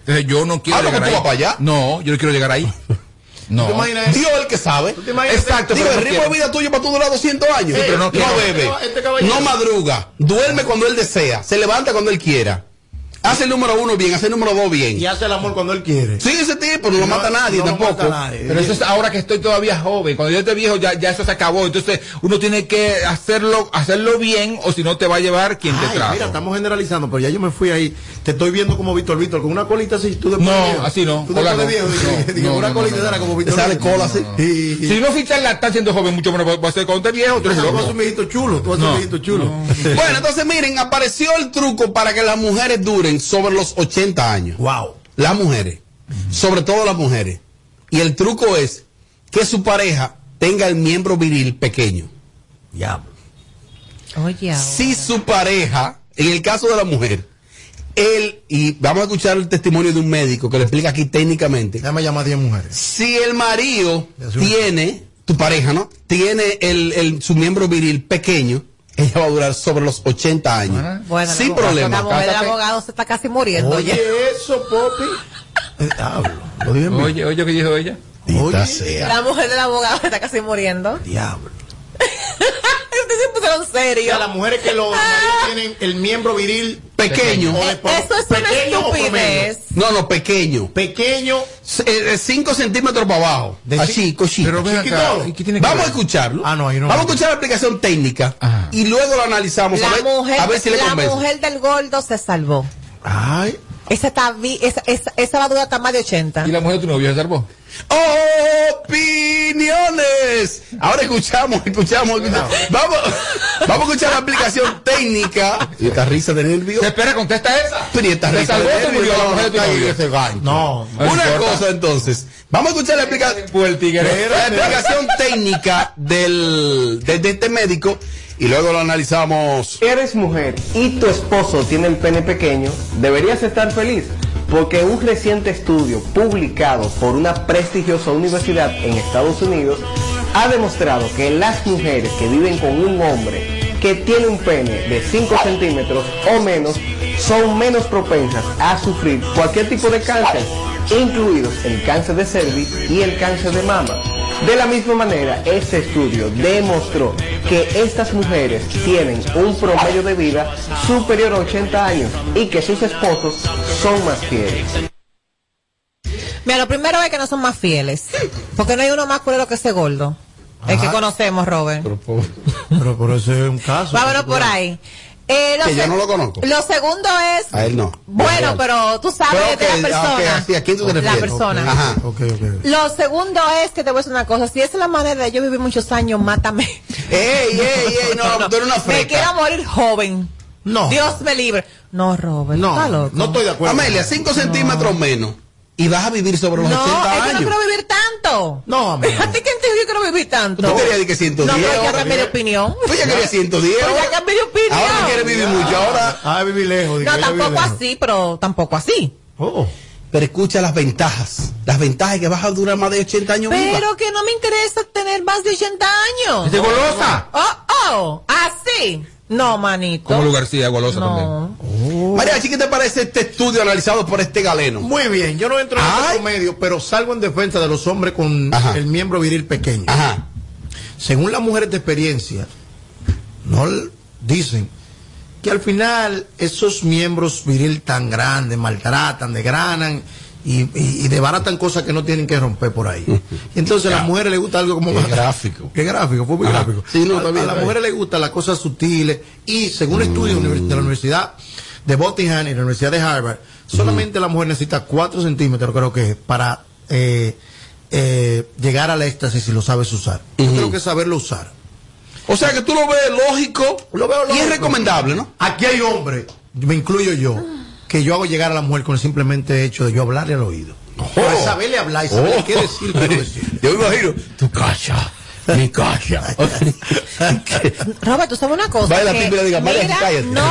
Entonces yo no quiero Ah, ¿no, llegar que ahí. para allá? No, yo no quiero llegar ahí. No. ¿Te imaginas Dios el que sabe. ¿Tú te? Exacto. Digo, el ritmo de vida tuyo para tú durar 200 años. Sí, pero no bebe, Este no madruga, duerme cuando él desea, se levanta cuando él quiera. Hace el número uno bien, hace el número dos bien. Y hace el amor cuando él quiere. Sí, ese tipo no lo mata a nadie no lo tampoco. mata a nadie. Pero eso es ahora que estoy todavía joven. Cuando yo esté viejo, ya, ya eso se acabó. Entonces, uno tiene que hacerlo, hacerlo bien, o si no te va a llevar quien te trajo. mira, estamos generalizando, pero ya yo me fui ahí. Te estoy viendo como Víctor Víctor, con una colita así. Tú después No, de viejo. así no, Tú después de no. viejo. No, dije, una no, colita no, era como Víctor sale cola así. Y- y- Si no fichas la está siendo joven, mucho menos va a ser cuando esté viejo, tú eres Tú vas a un viejito chulo, tú vas a un viejito chulo. Bueno, entonces miren, apareció el truco para que las mujeres duren sobre los 80 años. Wow. Las mujeres, sobre todo las mujeres. Y el truco es que su pareja tenga el miembro viril pequeño. Diablo. Oye, ahora. Si su pareja, en el caso de la mujer, él, y vamos a escuchar el testimonio de un médico que lo explica aquí técnicamente. Déjame llamar a 10 mujeres. Si el marido tiene, tu pareja, ¿no? Tiene el, el- su miembro viril pequeño, ella va a durar sobre los 80 años. Bueno, sin problema. La mujer del abogado se está casi muriendo. Oye, eso, Popi. Eh, Diablo. Lo dije en vivo. Oye, oye, ¿qué dijo ella? Oye. sea. La mujer del abogado se está casi muriendo. Diablo. Ustedes se pusieron O serio. sea, las mujeres que los maridos tienen el miembro viril Pequeño. o Eh, Eso es una pequeño o estupidez. No, no, pequeño. Pequeño. 5 centímetros para abajo. De Así, cochito. Pero ven acá, Chiquito. ¿y qué tiene que Vamos a escucharlo. Ah, no, no. Vamos a escuchar la explicación técnica Ajá. y luego lo analizamos a La ver, mujer, a ver si le la mujer del gordo se salvó. Ay. Esa, está esa, esa, esa va a durar hasta más de 80. ¿Y la mujer de tu novio se salvó? Opiniones. Ahora escuchamos, escuchamos, escuchamos. Vamos, vamos a escuchar la aplicación técnica. Y esta risa de nervio. Espera, contesta esa. Pero y esta ¿Te risa salvó de nervio. la No, mujer de tu no, novio? ese gancho. No. Una importa. cosa entonces. Vamos a escuchar la aplicación. tigre. La explicación técnica del, de, de este médico y luego lo analizamos. Eres mujer y tu esposo tiene el pene pequeño, deberías estar feliz porque un reciente estudio publicado por una prestigiosa universidad en Estados Unidos ha demostrado que las mujeres que viven con un hombre que tiene un pene de 5 centímetros o menos son menos propensas a sufrir cualquier tipo de cáncer, incluidos el cáncer de cervix y el cáncer de mama. De la misma manera, este estudio demostró que estas mujeres tienen un promedio de vida superior a 80 años y que sus esposos son más fieles. Mira, lo primero es que no son más fieles. Porque no hay uno más culero que ese gordo. El que Ajá. conocemos, Robert. Pero por eso es un caso. Vámonos por ahí. Eh, lo Que yo no lo conozco. Lo segundo es. A él no. Bueno, pero tú sabes Pero, de la persona. ok, así, ¿a quién tú te La persona. Ajá. Ok, ok. Lo segundo es que te voy a decir una cosa. Si esa es la manera de yo vivir muchos años, mátame. ey, ey, ey, no, tú eres una Me freca. quiero morir joven. No. Dios me libre. No, Robert. No, está loco. no estoy de acuerdo. Amelia, 5 centímetros menos. Y vas a vivir sobre los No, 80 es que no años. quiero vivir tanto. No, Amelia. ¿A ti quién te dijo que quiero vivir tanto? Tú querías decir que 110 No, pero ya ahora. cambié de opinión. Pues ya quería 110. Pero ya ahora. cambié de opinión. Ahora no quieres vivir mucho. Ahora. Ah, viví lejos. digo, No, tampoco lejos. así, pero tampoco así. Oh. Pero escucha las ventajas. Las ventajas es que vas a durar más de 80 años viva. Pero que no me interesa tener más de 80 años. ¿Es de golosa? Oh, oh, así. No, manito. Como Lu García, golosa también. No. Mariachi, ¿qué te parece este estudio analizado por este galeno? Muy bien, yo no entro en este promedio, pero salgo en defensa de los hombres con Ajá. el miembro viril pequeño. Ajá. Según las mujeres de experiencia, no dicen que al final esos miembros viril tan grandes maltratan, degranan y, y, y desbaratan cosas que no tienen que romper por ahí. Y entonces a las mujeres les gusta algo como Qué más- gráfico. Qué gráfico, fue muy Ajá. gráfico. Sí, no, a, a las mujeres les gustan las cosas sutiles y según estudios univers- de la Universidad de Buckingham y la Universidad de Harvard, solamente la mujer necesita 4 centímetros, creo que es, para eh, eh, llegar al éxtasis si lo sabes usar. Yo creo que saberlo usar. O sea que tú lo ves lógico, Lo veo y es recomendable, ¿no? Aquí hay hombres, me incluyo yo, que yo hago llegar a la mujer con el simplemente hecho de yo hablarle al oído. Para saberle hablar y saberle Oh. qué decir, qué no decir. Yo me imagino, tu calla, mi calla. Robert, tú sabes una cosa. Vaya la que- primera y diga, María, mira, cállate. No,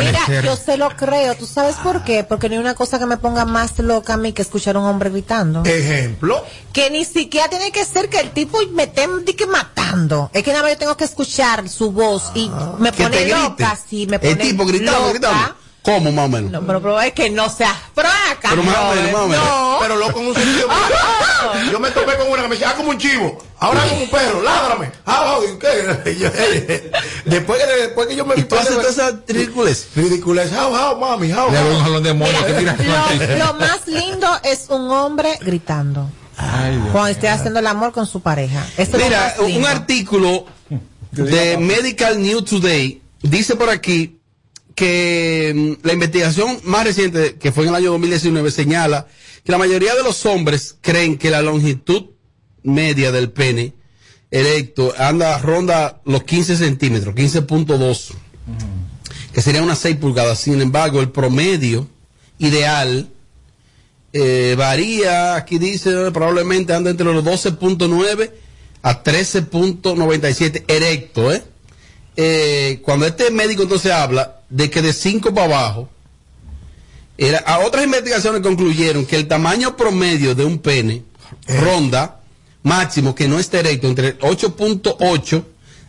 mira, yo se lo creo. ¿Tú sabes por qué? Porque no hay una cosa que me ponga más loca a mí que escuchar a un hombre gritando. Ejemplo, Que ni siquiera tiene que ser que el tipo me esté di que matando. Es que nada más yo tengo que escuchar su voz y me Que pone loca. Sí, me pone El tipo gritando, loca. gritando. ¿Cómo, más o menos? No, pero, pero es que no sea fraca. Pero más o menos, más o menos. No. pero loco en un sentido. yo me topé con una que me decía, ah, como un chivo, ahora como un perro, ládrame. Ah, oh, ¿qué? Después, que, después que yo me Y tú haces todas esas ridículas. ridiculez, how, how, mami, how, Le hago un how. jalón de mono que tira Lo, lo más lindo es un hombre gritando. Cuando esté haciendo el amor con su pareja. Mira, un artículo de Medical News Today dice por aquí que mm, la investigación más reciente, que fue en el año 2019, señala que la mayoría de los hombres creen que la longitud media del pene erecto anda, ronda los 15 centímetros, 15.2, que sería unas 6 pulgadas. Sin embargo, el promedio ideal eh, varía, aquí dice, probablemente anda entre los 12.9 a 13.97 erecto, ¿eh? Eh, Cuando este médico entonces habla de que de 5 para abajo, era, a otras investigaciones concluyeron que el tamaño promedio de un pene ronda máximo que no esté erecto entre 8.8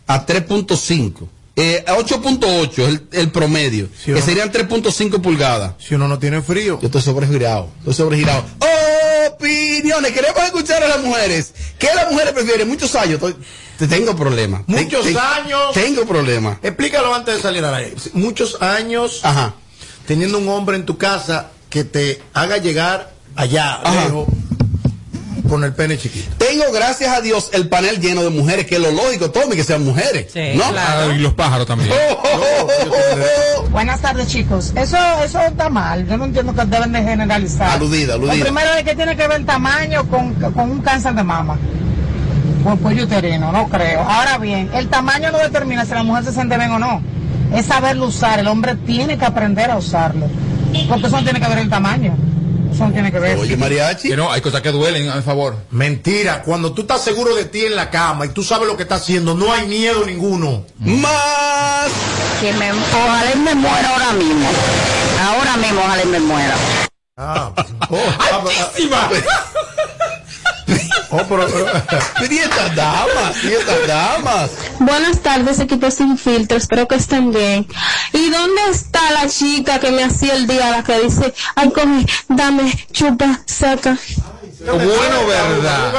a 3.5. Eh, a 8.8 es el, el promedio, que serían 3.5 pulgadas. Si uno no tiene frío. Yo estoy sobregirado, estoy sobregirado. Opiniones, queremos escuchar a las mujeres. ¿Qué las mujeres prefieren? Muchos años, estoy- te tengo problemas. Te- Muchos te- años. Tengo problemas. Explícalo antes de salir al aire. Muchos años Ajá. teniendo un hombre en tu casa que te haga llegar allá, Ajá. lejos, con el pene chiquito. Tengo, gracias a Dios, el panel lleno de mujeres, que es lo lógico, Tommy, que sean mujeres. ¿no? Ah, y los pájaros también. Buenas tardes, chicos. Eso, eso está mal. Yo no entiendo que deben de generalizar. Aludida, aludida. Lo primero es que tiene que ver el tamaño con, con un cáncer de mama. Por cuello uterino, no creo. Ahora bien, el tamaño no determina si la mujer se siente bien o no. Es saberlo usar. El hombre tiene que aprender a usarlo. Porque eso no tiene que ver el tamaño. Eso no tiene que ver. Oye, mariachi. Que no, hay cosas que duelen, a favor. Mentira, cuando tú estás seguro de ti en la cama y tú sabes lo que estás haciendo, no hay miedo ninguno. Más. Que me, ojalá y me muera ahora mismo. Ahora mismo ojalá y me muera. Ah, oh, ah, ah, oh, pero, pero- Y estas damas, y estas damas. Buenas tardes, equipo sin filtro, espero que estén bien. ¿Y dónde está la chica que me hacía el día, la que dice, ay, coge, dame, chupa, saca? Bueno, verdad.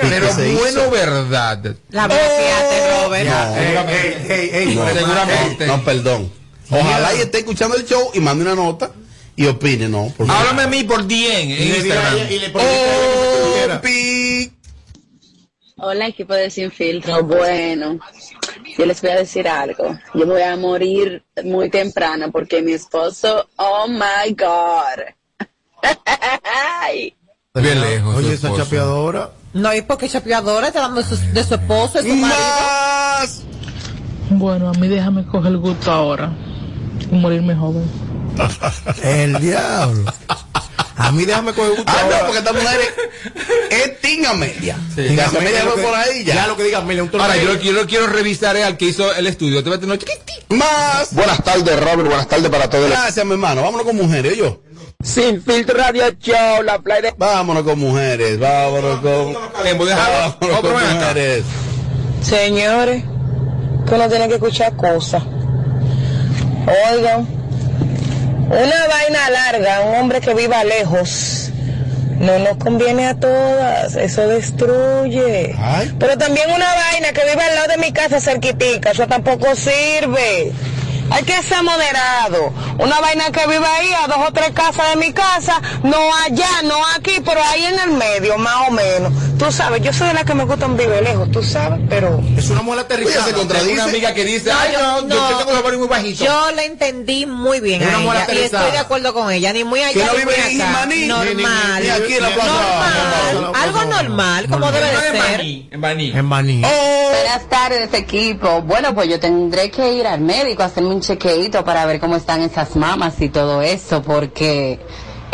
Pero bueno, verdad. La bloqueaste, Robert. No, Ey, ey, ey, no, seguramente. No, perdón. Ojalá y esté escuchando el show y mande una nota y opine, ¿no? Porque- Háblame a mí por DM en Instagram. y le Hola, equipo de Sin Filtro. Bueno, yo les voy a decir algo. Yo voy a morir muy temprano porque mi esposo, oh my God. Ay. Bien lejos. Oye, esa chapeadora. No, y porque chapeadora está hablando de su, de su esposo, de su marido. Bueno, a mí déjame coger el gusto ahora y morirme joven. El diablo. A mí déjame coger gusto. Ah, ahora. no, porque esta mujer es, es Tinga Media. Sí. Tinga Dígame, Media lo fue que- por ahí ya. Ya lo que diga Amelia, un Ahora, yo torneo. lo quiero, revisar al que hizo el estudio. Te voy a tener. Más. Buenas tardes, Robert. Buenas tardes para todos. Gracias, mi hermano. Vámonos con mujeres, yo. Sin filtro radio show, la play de... Vámonos con mujeres. Vámonos con. Vámonos con mujeres. Señores, que uno tiene que escuchar cosas. Oigan, una vaina larga, un hombre que viva lejos, no nos conviene a todas, eso destruye. Ay. Pero también una vaina que viva al lado de mi casa cerquitica, eso tampoco sirve. Hay que ser moderado. Una vaina que viva ahí a dos o tres casas de mi casa, no allá, no aquí, pero ahí en el medio, más o menos. Tú sabes, yo soy de la que me gustan vive lejos, tú sabes, pero... Es una mujer aterrizada. se contradice. una amiga que dice, No, ay, yo- no, yo no. tengo los valores muy bajitos. Yo la entendí muy bien Es una mujer y estoy de acuerdo con ella, ni muy allá Que no ni vive muy en acá. Ni- normal, ni- ni aquí en la plaza. normal, algo normal, como debe de en ser. En Baní. En Baní. Buenas tardes, equipo. Bueno, pues yo tendré que ir al médico a hacerme un chequeito para ver cómo están esas mamas y todo eso, porque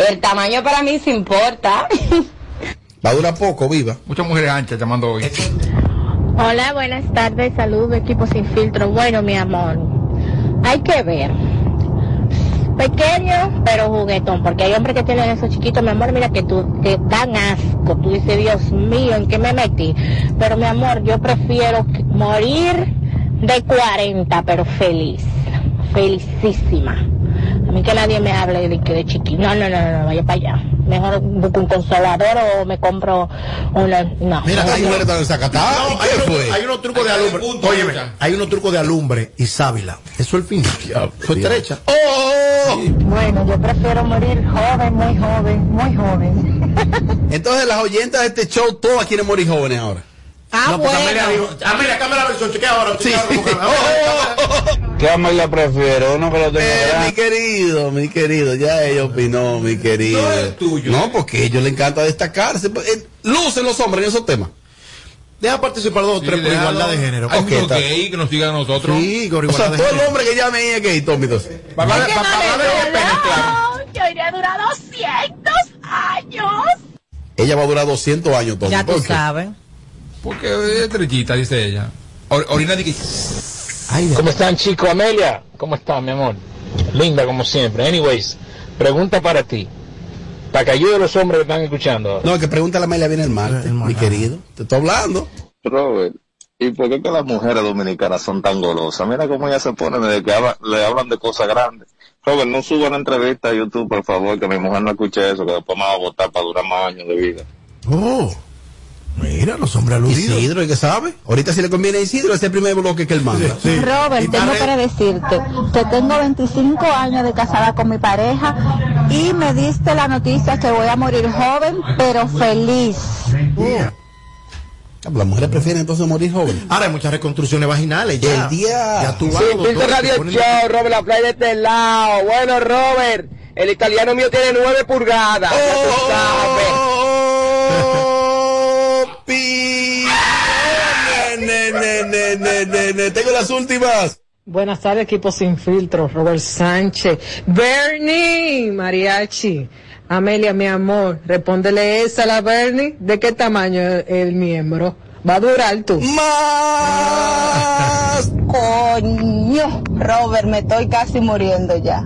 el tamaño para mí se importa. Va a durar poco, viva. Muchas mujeres anchas llamando hoy. Hola, buenas tardes, saludos, equipo sin filtro. Bueno, mi amor, hay que ver. Pequeño, pero juguetón, porque hay hombres que tienen esos chiquitos, mi amor, mira que tú, que dan asco. Tú dices, Dios mío, ¿en qué me metí? Pero mi amor, yo prefiero morir de 40, pero feliz. Felicísima. A mí que nadie me hable de que de chiquito. No, no, no, no, vaya para allá. Mejor busco un consolador o me compro una. No. Mira, hay, mujeres están desacatadas. no, ¿Y hay, unos, fue? hay unos trucos de alumbre. mucha. hay unos trucos de alumbre y sábila. Eso es el fin. Fue estrecha. ¡Oh! Bueno, yo prefiero morir joven, muy joven, muy joven. Entonces, las oyentas de este show, todas quieren morir jóvenes ahora. Ah, no, pues bueno. Amelia dijo, Amelia, cámbiala la versión, chequea ahora. Sí, ahora sí. como cámara. ¿Qué Amelia prefiere? Uno que lo tenga Eh, mi querido, mi querido, ya ella opinó, mi querido. No es tuyo. No, porque a ellos les encanta destacarse. pues, eh, lucen los hombres en esos temas. Deja participar dos o tres por igualdad de género. Hay Ok, muchos está. gay que nos sigan a nosotros. Sí, por O sea, igualdad de todo el hombre que llame ahí es gay, Tommy. Para hablar de- para hablar de pene, claro. Yo iría a durar 200 años. Ella va a durar 200 años, Tommy. Ya tú sabes. Porque es estrellita, dice ella. Or- orina de que... ¿Cómo están, chicos? Amelia, ¿cómo estás, mi amor? Linda como siempre. Anyways, pregunta para ti. Para que ayude a los hombres que están escuchando. No, que pregúntale a Amelia viene el martes, mi querido. Te estoy hablando. Robert, ¿y por qué que las mujeres dominicanas son tan golosas? Mira cómo ellas se ponen desde que habla- le hablan de cosas grandes. Robert, no suba una entrevista a YouTube, por favor, que mi mujer no escuche eso, que después me va a votar para durar más años de vida. Oh, mira, los hombres aludidos. Isidro, ¿y qué sabe? Ahorita si le conviene a Isidro, ese es el primer bloque que él manda. Sí. Robert, tengo para decirte que tengo 25 años de casada con mi pareja y me diste la noticia que voy a morir joven, pero feliz. Ah, Las mujeres prefieren entonces morir jóvenes. Ahora hay muchas reconstrucciones vaginales. Ya, El día. ya tú vas. Sí, doctor, Radio Show, Robert La Play de este lado. Bueno, Robert, el italiano mío tiene nueve pulgadas. ya tú sabes. Tengo las últimas. Buenas tardes, equipo sin filtro. Robert Sánchez. Bernie, Mariachi. Amelia, mi amor, respóndele esa a la Bernie. ¿De qué tamaño es el miembro? ¿Va a durar tú? Más. Coño, Robert, me estoy casi muriendo ya.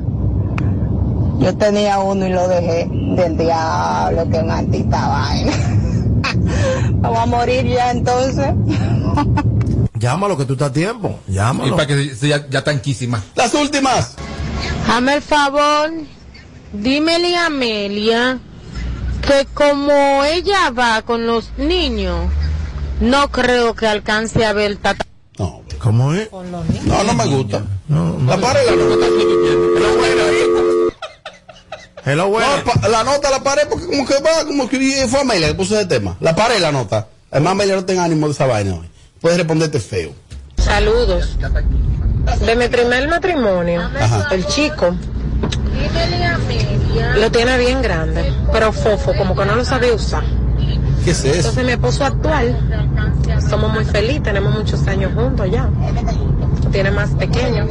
Yo tenía uno y lo dejé del diablo, que maldita vaina. Vamos a morir ya entonces. Llámalo que tú estás a tiempo. Y Llámalo. para que se- ya, ya tanquísima. Las últimas. Hazme el favor, dímele a Amelia que como ella va con los niños, no creo que alcance a ver tata. ¿Cómo es? No, no me gusta. La pared la nota. Hello, bueno. No, la nota la paré porque como que va, como que fue Amelia que puso ese tema. La paré la nota. Además, Amelia no tenga ánimo de esa vaina hoy. Puedes responderte feo. Saludos. De mi primer matrimonio, Ajá. el chico lo tiene bien grande, pero fofo, como que no lo sabe usar. ¿Qué es eso? Entonces mi esposo actual, somos muy felices, tenemos muchos años juntos ya. Tiene más pequeño,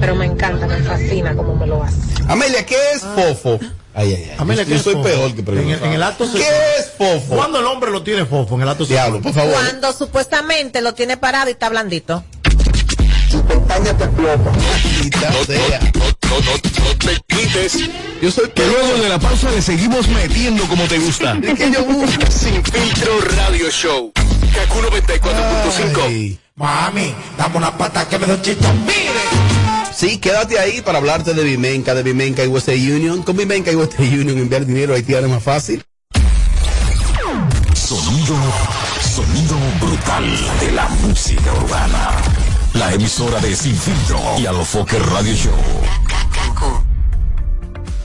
pero me encanta, me fascina como me lo hace. Amelia, ¿qué es fofo? Ay, ay, ay. Amelia, yo, ¿qué yo es soy fofo? peor que En preguntar. el, en el acto ¿Qué sexual. es fofo? ¿Cuándo el hombre lo tiene fofo en el acto sexual? Diablo, por favor. Cuando supuestamente lo tiene parado y está blandito. Maldita sea. No, no, no te quites. Yo soy Que luego de la pausa le seguimos metiendo como te gusta. Es que yo busco. Sin filtro radio show. Kaku 94.5. Ay. Mami, dame una pata que me da un chito. Sí, quédate ahí para hablarte de Vimenca, de Vimenca y Western Union. Con Vimenca y Western Union enviar dinero a Haití ahora es más fácil. Sonido, sonido brutal de la música urbana. La emisora de Sin Filtro y Alofoque Radio Show.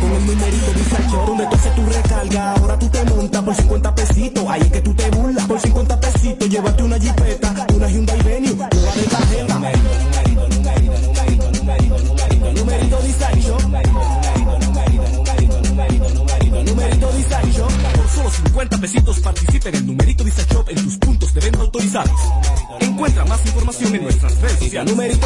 Con el numerito. Donde tú recarga, ahora tú te por 50 pesitos. Ahí es que tú te burlas. Por 50 pesitos, llévate una jipeta, una Hyundai Venue, nueva de tarjeta. Numerito. Por solo 50 pesitos participa en el numerito en tus puntos de venta autorizados. Encuentra más información en nuestras redes. Numerito.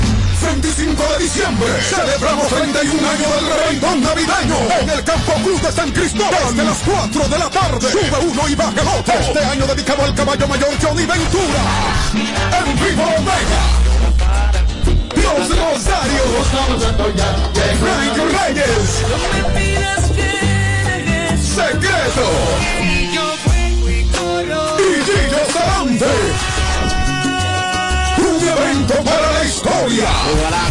25 de diciembre celebramos 31 años del reventón navideño en el Campo Cruz de San Cristóbal desde las 4 de la tarde. Sube uno y baja el otro. Este año dedicado al caballo mayor Johnny Ventura. En vivo Omega. Los Rosarios. Frank Reyes. Secreto. Y Gillo Sarante. Evento para la historia.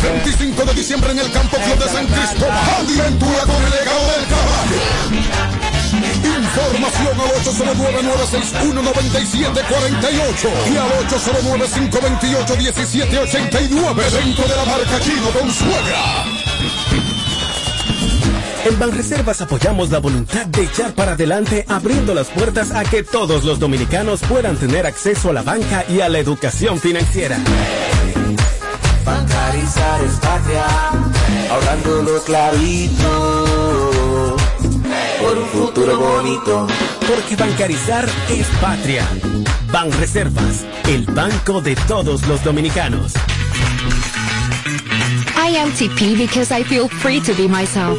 25 de diciembre en el Campo Club de San Cristóbal. Andy Ventura con el legado del caballo. Información al y al 809-528-1789 dentro de la marca Chino Consuegra. En Banreservas apoyamos la voluntad de echar para adelante, abriendo las puertas a que todos los dominicanos puedan tener acceso a la banca y a la educación financiera. Bancarizar es patria, ahorrándolo clarito, por un futuro bonito. Porque bancarizar es patria. Banreservas, el banco de todos los dominicanos. I am TP because I feel free to be myself.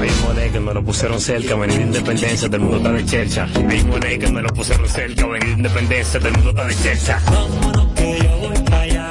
Hay un moné que me lo pusieron cerca, venir Independencia, todo el mundo está de chercha. Hay un moné que me lo pusieron cerca, venir Independencia, todo el mundo está de chercha. Vámonos que yo voy para allá.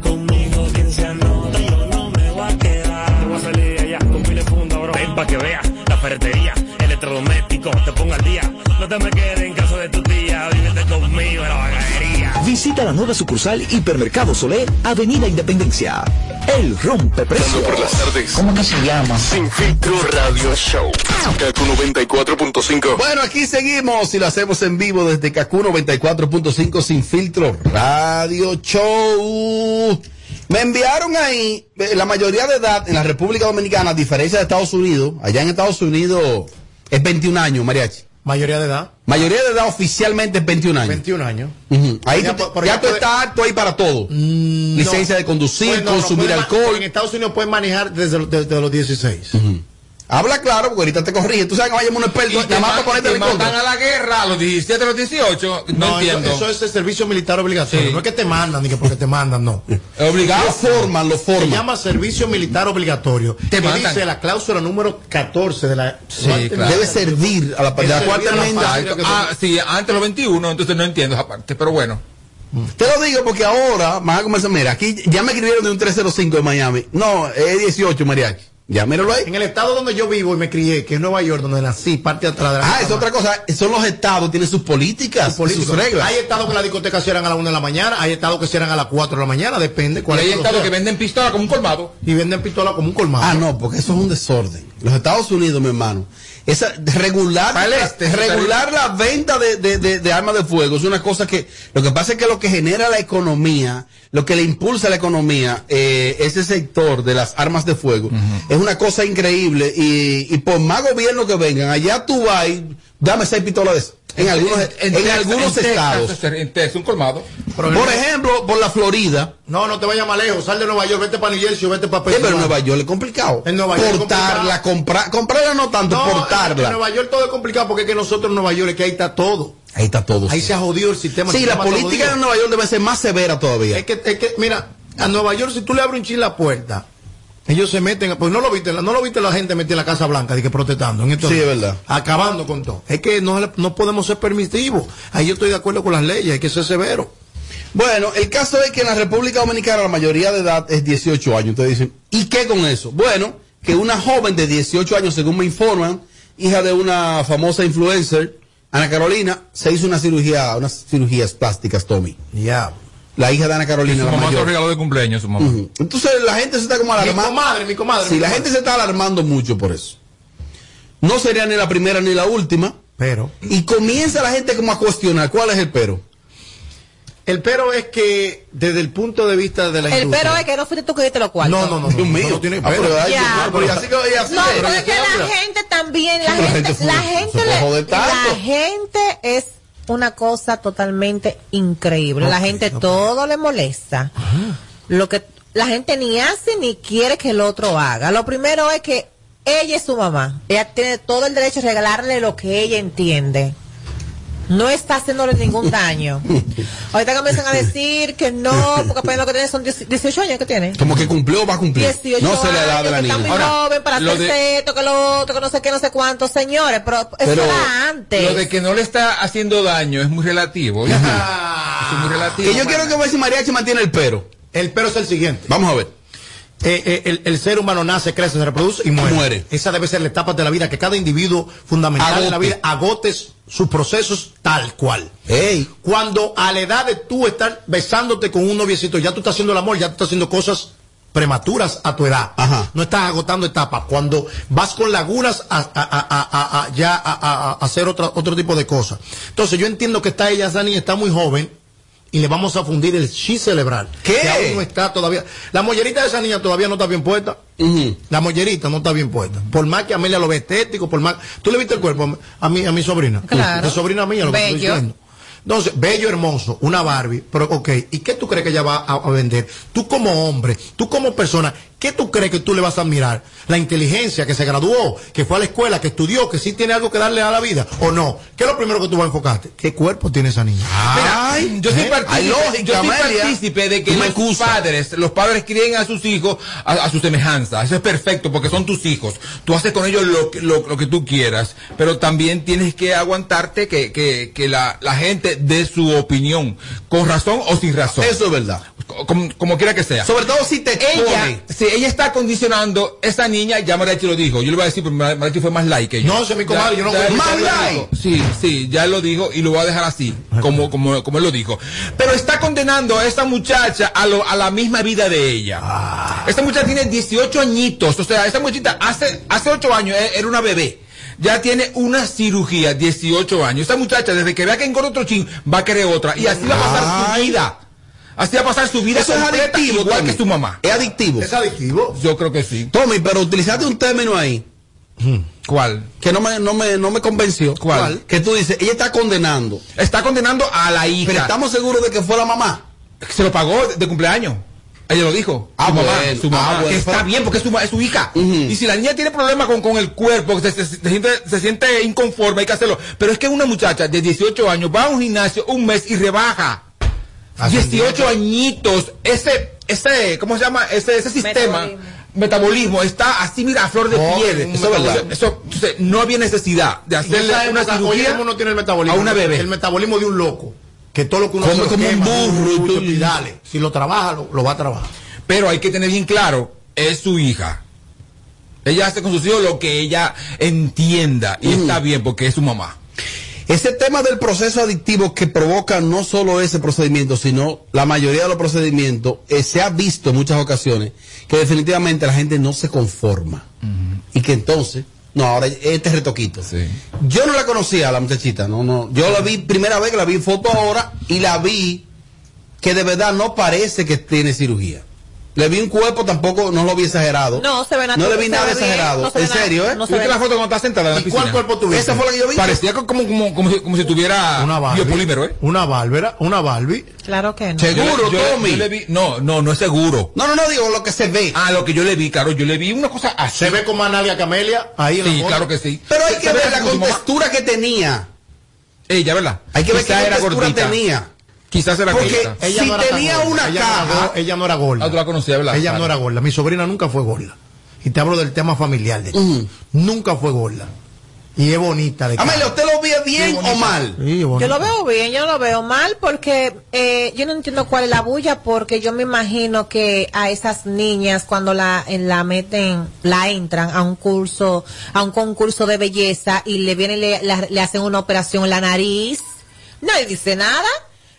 Conmigo quien se anota, yo no me voy a quedar. Te voy a salir de allá con pile funda, bro. Ven pa' que veas la ferretería, electrodoméstico, te pongo al día. No te me quedes en casa de tu tía, vívete conmigo en la bagadería. Visita la nueva sucursal Hipermercado Solé, Avenida Independencia. El rompe precio. por las tardes. ¿Cómo que se llama? Sin filtro radio show. Kaku 94.5. Bueno, aquí seguimos y lo hacemos en vivo desde Kaku 94.5 sin filtro radio show. Me enviaron ahí eh, la mayoría de edad en la República Dominicana, a diferencia de Estados Unidos. Allá en Estados Unidos es 21 años, mariachi. Mayoría de edad. Mayoría de edad oficialmente es 21 años. 21 años. Ujú. Ahí Ya, tú, ya tú puede- estás apto ahí para todo. Licencia de conducir, Pues no, no, consumir ma- alcohol. En Estados Unidos pueden manejar desde, los- desde los 16. Habla claro, porque ahorita te corrige. Tú sabes que vayamos un experto, Y te, nada más para ponerte mandan a la guerra a los 17, a los 18. No, eso, entiendo. eso es el servicio militar obligatorio. No es que te mandan, ni que porque te mandan, no. Obligado. Lo forman, lo forman. Se llama servicio militar obligatorio. Te que mandan. dice la cláusula número 14 de la. Debe servir a la, de la cuarta enmienda. Ah, sí, antes de los 21, entonces no entiendo esa parte, pero bueno. Te lo digo porque ahora van a comenzar. Mira, aquí ya me escribieron de un 305 de Miami. No, es 18, mariachi. Ya, míralo ahí. En el estado donde yo vivo y me crié, que es Nueva York, donde nací, parte de atrás de la Ah, es otra cosa. Son los estados, tienen sus políticas, políticos. sus reglas. Hay estados que las discotecas cierran a la 1 de la mañana, hay estados que cierran a las 4 de la mañana, depende Y cuál hay es estados que venden pistola como un colmado. Y venden pistola como un colmado. Ah, no, porque eso es un desorden. Los Estados Unidos, mi hermano, esa regular, este, regular la venta de, de- de- de armas de fuego es una cosa que, lo que pasa es que lo que genera la economía, lo que le impulsa la economía, eh, ese sector de las armas de fuego, es una cosa increíble y, y por más gobierno que vengan, allá tú vas dame seis pistolas de esas. En algunos, en, Texas- algunos en estados. Texas, en Texas, un colmado. Por ejemplo, por la Florida. No, no te vayas más lejos, sal de Nueva York, vete para New Jersey o vete para Sí, pero en Pensilvania. Nueva York es complicado. En Nueva York Portarla, comprar, comprarla no tanto, No, En portarla. Nueva York todo es complicado porque es que nosotros en Nueva York es que ahí está todo. Ahí está todo. Ahí se ha jodido el sistema. Sí, el la sistema está política de Nueva York debe ser más severa todavía. Es que, es que, mira, a Nueva York, si tú le abres un chin la puerta, ellos se meten, pues no lo viste, no lo viste la gente metida en la Casa Blanca, de que protestando. En estos Sí, es verdad. Acabando con todo. Es que no, no podemos ser permisivos. Ahí yo estoy de acuerdo con las leyes, hay que ser severo. Bueno, el caso es que en la República Dominicana la mayoría de edad es 18 años. Ustedes dicen, ¿y qué con eso? Bueno, que una joven de 18 años, según me informan, hija de una famosa influencer, Ana Carolina, se hizo una cirugía, unas cirugías plásticas, Tommy. Ya. La hija de Ana Carolina, Su la mamá lo mayor. regaló de cumpleaños, su mamá. Ujú. Entonces la gente se está como alarmando. Mi comadre, mi comadre. Sí, mi la gente se está alarmando mucho por eso. No sería ni la primera ni la última. Pero. Y comienza la gente como a cuestionar cuál es el pero. El pero es que, desde el punto de vista de la El industria. pero es que no fuiste tú que diste los cuartos. No, no, no. Dios no, mío. no tiene Ah, pero. Ya. pero y así que- y así No, que- pero es que la gente también, la gente, gente la gente, le- la gente es una cosa totalmente increíble. La gente todo le molesta. Lo que la gente ni hace ni quiere que el otro haga. Lo primero es que ella es su mamá. Ella tiene todo el derecho de regalarle lo que ella entiende. No está haciéndole ningún daño. Ahorita comienzan a decir que no, porque apenas lo que tiene son 18 años que tiene. Como que cumplió o va a cumplir. 18 no se le da de la que está niña. muy joven para lo hacerse de- esto, que lo otro, que no sé qué, no sé cuánto, señores, pero, eso Pero era antes. Lo de que no le está haciendo daño es muy relativo. es muy relativo. Que yo quiero que ver si Mariachi mantiene el pero. El pero es el siguiente. Vamos a ver. Eh, eh, el, el ser humano nace, crece, se reproduce y muere. Muere. Esa debe ser la etapa de la vida, que cada individuo fundamental de la Agote. vida agotes sus procesos tal cual. Cuando a la edad de tú estar besándote con un noviecito, ya tú estás haciendo el amor, ya tú estás haciendo cosas prematuras a tu edad. No estás agotando etapas. Cuando vas con lagunas a, a- a- a- ya a, hacer otra, otro tipo de cosas. Entonces yo entiendo que está ella, niña está muy joven y le vamos a fundir el chi cerebral. ¿Qué? Que aún no está todavía. La mollerita de esa niña todavía no está bien puesta. La mollerita no está bien puesta. Por más que Amelia lo ve estético, por más. ¿Tú le viste el cuerpo a mi, a mi sobrina? Claro. La sobrina mía, lo que estoy diciendo. Entonces, bello, hermoso, una Barbie, pero ok, ¿y qué tú crees que ella va a, a vender? Tú como hombre, tú como persona, ¿qué tú crees que tú le vas a admirar? La inteligencia, que se graduó, que fue a la escuela, que estudió, que sí tiene algo que darle a la vida, o no. ¿Qué es lo primero que tú vas a enfocarte? ¿Qué cuerpo tiene esa niña? Mira, yo soy ¿Eh? partícipe, Hay lógica, yo soy Amelia. partícipe de que los padres, los padres críen a sus hijos a, a su semejanza. Eso es perfecto porque son tus hijos. Tú haces con ellos lo, que- lo, lo que tú quieras, pero también tienes que aguantarte que, que, que la, la gente dé su opinión, con razón o sin razón. Eso es verdad. Como, como quiera que sea. Sobre todo si te ella, expone. si ella está condicionando, esa niña, ya Mariachi lo dijo, yo le voy a decir, pero Mar- Mariachi fue más like que yo. No, es mi comadre, yo no voy a más like. Sí, sí, ya lo dijo y lo voy a dejar así, como, como, como él lo dijo. Pero está condenando a esta muchacha a, lo- a la misma vida de ella. Ah. Esta muchacha tiene 18 añitos, o sea, esta muchachita hace, hace 8 años eh, era una bebé. Ya tiene una cirugía, 18 años. Esta muchacha, desde que vea que engorda otro chin, va a querer otra. Y así va a pasar su vida. Así va a pasar su vida Eso es adictivo, igual Tommy. que su mamá. Es adictivo. ¿Es adictivo? Yo creo que sí. Tommy, pero utilizaste un término ahí ¿Cuál? que no me, no me, no me convenció. ¿Cuál? Que tú dices, ella está condenando. Está condenando a la hija. Pero estamos seguros de que fue la mamá. Se lo pagó de, de cumpleaños. Ella lo dijo. Ah, su mamá, su mamá. Ah, bueno. que está bien porque es su, es su hija. Y si la niña tiene problemas con, con el cuerpo, que se, se- se siente, se siente inconforme, hay que hacerlo. Pero es que una muchacha de 18 años va a un gimnasio un mes y rebaja. Hace 18 añitos. Ese, ese, ¿cómo se llama? Ese, ese sistema. Metabolismo. está así, mira, a flor de Oh, piel. Eso, es verdad. Eso, entonces, no había necesidad de En hacerle una cirugía ¿cómo uno tiene el metabolismo? a una bebé. El metabolismo de un loco. Que todo lo que uno Come como un burro y mucho, tú- y dale. Si lo trabaja, lo, lo va a trabajar. Pero hay que tener bien claro, es su hija. Ella hace con sus hijos lo que ella entienda y está bien porque es su mamá. Ese tema del proceso adictivo que provoca no solo ese procedimiento, sino la mayoría de los procedimientos, eh, se ha visto en muchas ocasiones que definitivamente la gente no se conforma. Y que entonces, no, ahora este retoquito. Yo no la conocía a la muchachita, no, no. Yo la vi primera vez que la vi en foto ahora y la vi que de verdad no parece que tiene cirugía. Le vi un cuerpo, tampoco, no lo vi exagerado. No, se ve No natural, le vi nada bien, exagerado. no se en serio, ¿eh? no se ¿Viste la foto cuando está sentada en la ¿Y piscina? cuál cuerpo tuviste? Esa fue la que yo vi. Parecía como, como, como, si, como si tuviera Una Barbie. biopolímero, ¿eh? Una Bárbara, una Barbie. Claro que no. Seguro, Yo Tommy. yo le vi- no, no, no es seguro. No, no, no, digo lo que se ve. Ah, lo que yo le vi, claro, yo le vi una cosa así. Se ve como a Nadia Camelia ahí en Sí, claro que sí. Pero hay que ver la contextura que tenía. Ella, ¿verdad? Hay que ver qué contextura tenía. Quizás era Porque. Ella si no era tan tenía gorda, una ella no era ella no era gorda. Ah, tú la conocías, ¿verdad? Ella Claro. no era gorda. Mi sobrina nunca fue gorda. Y te hablo del tema familiar de ella. Nunca fue gorda. Y es bonita de Amelia. ¿usted lo ve bien o mal? Sí, Yo lo veo bien, yo lo veo mal porque eh, yo no entiendo cuál es la bulla porque yo me imagino que a esas niñas cuando la en la meten, la entran a un curso, a un concurso de belleza y le vienen y le, la- le hacen una operación en la nariz, nadie dice nada.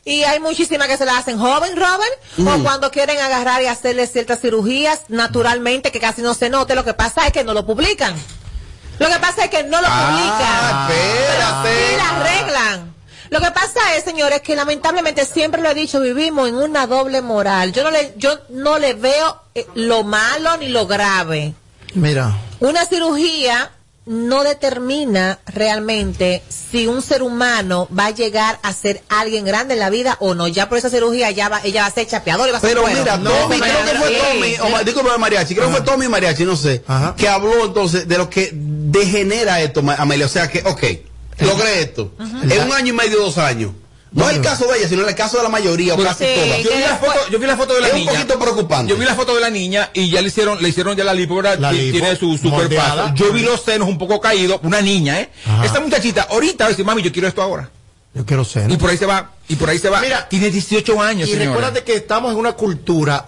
Y hay muchísimas que se la hacen joven, Robert, o cuando quieren agarrar y hacerle ciertas cirugías naturalmente que casi no se note. Lo que pasa es que no lo publican. Lo que pasa es que no lo Ah, publican. Pero espérate. sí la arreglan. Lo que pasa es, señores, que lamentablemente siempre lo he dicho, vivimos en una doble moral. Yo no le, yo no le veo eh, lo malo ni lo grave. Mira, Una cirugía no determina realmente si un ser humano va a llegar a ser alguien grande en la vida o no. Ya por esa cirugía ya va, ella va a ser chapeadora y va a ser Pero bueno. mira, No, Tommy, pero creo que fue sí. Tommy, o ma- disculpe, Mariachi, creo que fue Tommy Mariachi, no sé, Ajá. que habló entonces de lo que degenera esto, Amelia. O sea que, ok, logré esto. En un año y medio, dos años. No es el caso de ella, sino el caso de la mayoría, o Bueno, casi sí, todas. Yo vi, la foto, yo vi la foto de la Es un niña. poquito preocupante. Yo vi la foto de la niña y ya le hicieron, le hicieron ya la lipo, ¿verdad? La Ti- lipo, Tiene su, su moldeada. cuerpazo. Yo vi los senos un poco caídos, una niña, ¿eh? Ajá. Esta muchachita, ahorita va a decir, mami, yo quiero esto ahora. yo quiero ser. Y por ahí se va, y por ahí se va. Mira, tiene 18 años, Y señora. recuérdate que estamos en una cultura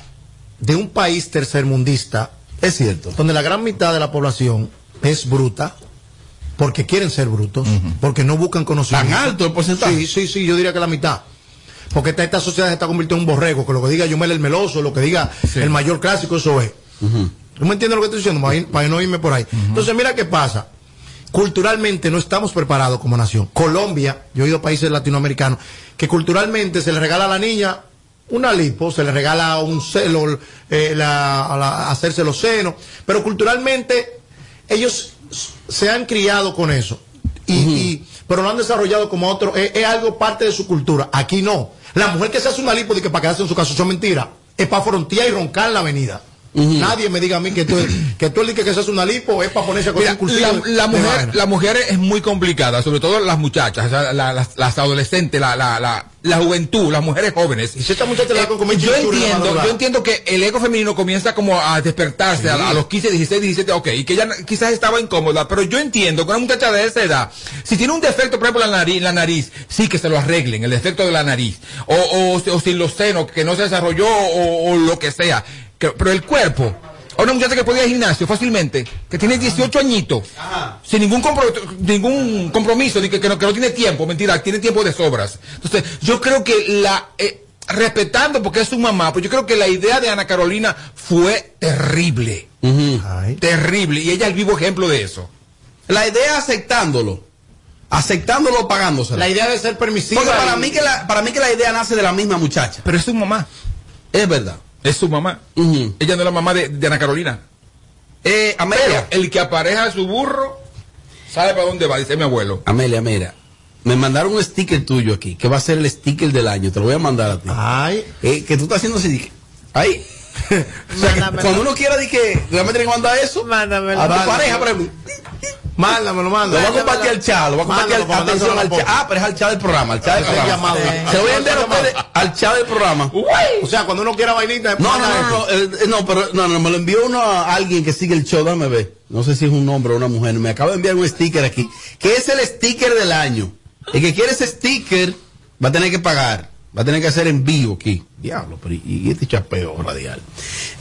de un país tercermundista. Es cierto. Donde la gran mitad de la población es bruta, porque quieren ser brutos, porque no buscan conocimiento. ¿Tan alto el porcentaje? Sí, sí, sí, yo diría que la mitad. Porque esta, esta sociedad se está convirtiendo en un borrego, que lo que diga Yumel el Meloso, lo que diga el mayor clásico, eso es. ¿Tú me entiendes lo que estoy diciendo? Para, ir- para no irme por ahí. Entonces, mira qué pasa. Culturalmente no estamos preparados como nación. Colombia, yo he ido a países latinoamericanos, que culturalmente se le regala a la niña una lipo, se le regala un celo, eh, la- la- hacerse los senos, pero culturalmente ellos se han criado con eso. Y, y- pero lo han desarrollado como otro, es, es algo parte de su cultura. Aquí no. La mujer que se hace una lipo de que para quedarse en su casa, eso es mentira. Es para frontear y roncar en la avenida. Nadie me diga a mí que tú, que tú el que se hace una lipo es para ponerse a Mira, la, la mujer, la mujer es muy complicada, sobre todo las muchachas, o sea, la- las, las adolescentes, la, la, la, la juventud, las mujeres jóvenes. Y si esta muchacha le da con comer yo entiendo, yo entiendo que el ego femenino comienza como a despertarse a, a los 15, 16, 17, ok, y que ella quizás estaba incómoda, pero yo entiendo que una muchacha de esa edad, si tiene un defecto, por ejemplo, la nariz, la nariz sí que se lo arreglen, el defecto de la nariz, o, o, o sin los senos, que no se desarrolló, o, o lo que sea, pero el cuerpo, a una muchacha que puede ir al gimnasio fácilmente, que tiene 18 añitos, sin ningún, compro- ningún compromiso, ni que, que no, que no tiene tiempo, mentira, tiene tiempo de sobras. Entonces, yo creo que la, eh, respetando porque es su mamá, pues yo creo que la idea de Ana Carolina fue terrible. Terrible. Y ella es el vivo ejemplo de eso. La idea aceptándolo. Aceptándolo o pagándoselo. La idea de ser permisiva. Porque para y- mí, que la, para mí que la idea nace de la misma muchacha. Pero es su mamá. Es verdad. Es su mamá. Ella no es la mamá de, de Ana Carolina. Eh, Amelia. Pero el que apareja su burro sabe para dónde va, dice mi abuelo. Amelia, mira. Me mandaron un sticker tuyo aquí, que va a ser el sticker del año. Te lo voy a mandar a ti. Ay. que tú estás haciendo así. Ay. O sea, que cuando uno quiera que realmente tiene que mandar eso, Mándamelo. a tu Mándamelo. pareja, por ejemplo. Mándamelo, Lo mándamelo. voy a compartir al chat, lo voy a compartir al, Mándalo para atención, al chat. Ah, pero es al chat del programa, al chat del programa. llamado. Se lo voy a enviar a ustedes al chat del programa. O sea, cuando uno quiera vainita, No, no, manda no, no, esto. eh, no, pero no, no, me lo envió uno a alguien que sigue el show, déjame ver. No sé si es un hombre o una mujer. Me acaba de enviar un sticker aquí, que es el sticker del año. El que quiere ese sticker va a tener que pagar, va a tener que hacer envío aquí. Diablo, pero y, este chapeo radial.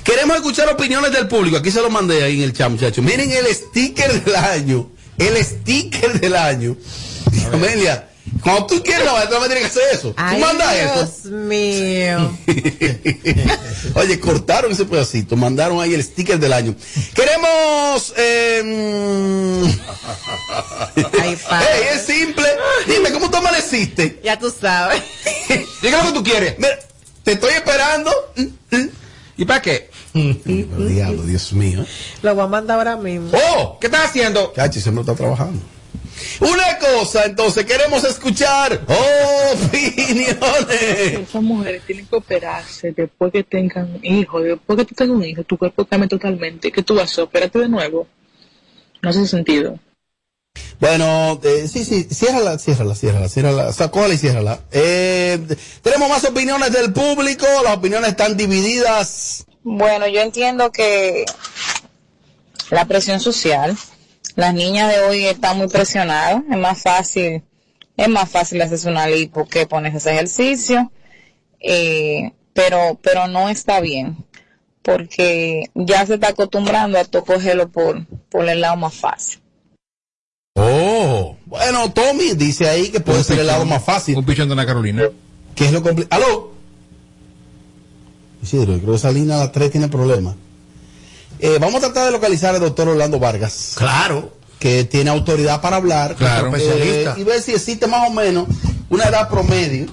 Queremos escuchar opiniones del público. Aquí se lo mandé ahí en el chat, muchachos. Miren el sticker del año. El sticker del año. Amelia, cuando tú quieres, no, tú me tienes que hacer eso. Tú Ay, mandas eso. Dios mío. Oye, cortaron ese pedacito, mandaron ahí el sticker del año. Queremos. Eh, mm, Ey, es simple. Dime, ¿cómo tú amaneciste? Ya tú sabes. Diga lo que tú quieres. Mira, te estoy esperando. ¿Y para qué? Diablo, Dios mío. Lo voy a mandar ahora mismo. ¡Oh! ¿Qué estás haciendo? Cachi, siempre está trabajando. Una cosa, entonces, queremos escuchar opiniones. Esas mujeres tienen que operarse después que tengan hijos. Después que tú tengas un hijo, tu cuerpo cambia totalmente. ¿Qué tú vas a operarte de nuevo? No hace sentido. Bueno, eh, sí, sí, ciérrala, ciérrala, ciérrala, ciérrala, sacóla y ciérrala. Eh, tenemos más opiniones del público, las opiniones están divididas. Bueno, yo entiendo que la presión social, las niñas de hoy están muy presionadas, es más fácil, es más fácil hacerse una lipo que ponerse ese ejercicio, eh, pero, pero no está bien, porque ya se está acostumbrando a to- cogerlo por, por el lado más fácil. Oh, bueno, Tommy dice ahí que puede ser el lado más fácil. Un pichón de Ana Carolina. ¿Qué es lo complicado? ¿Aló? Isidro, yo creo que esa línea a las 3 tiene problemas. Eh, vamos a tratar de localizar al doctor Orlando Vargas. Claro. Que tiene autoridad para hablar. Claro. Eh, Especialista. y ver si existe más o menos una edad promedio.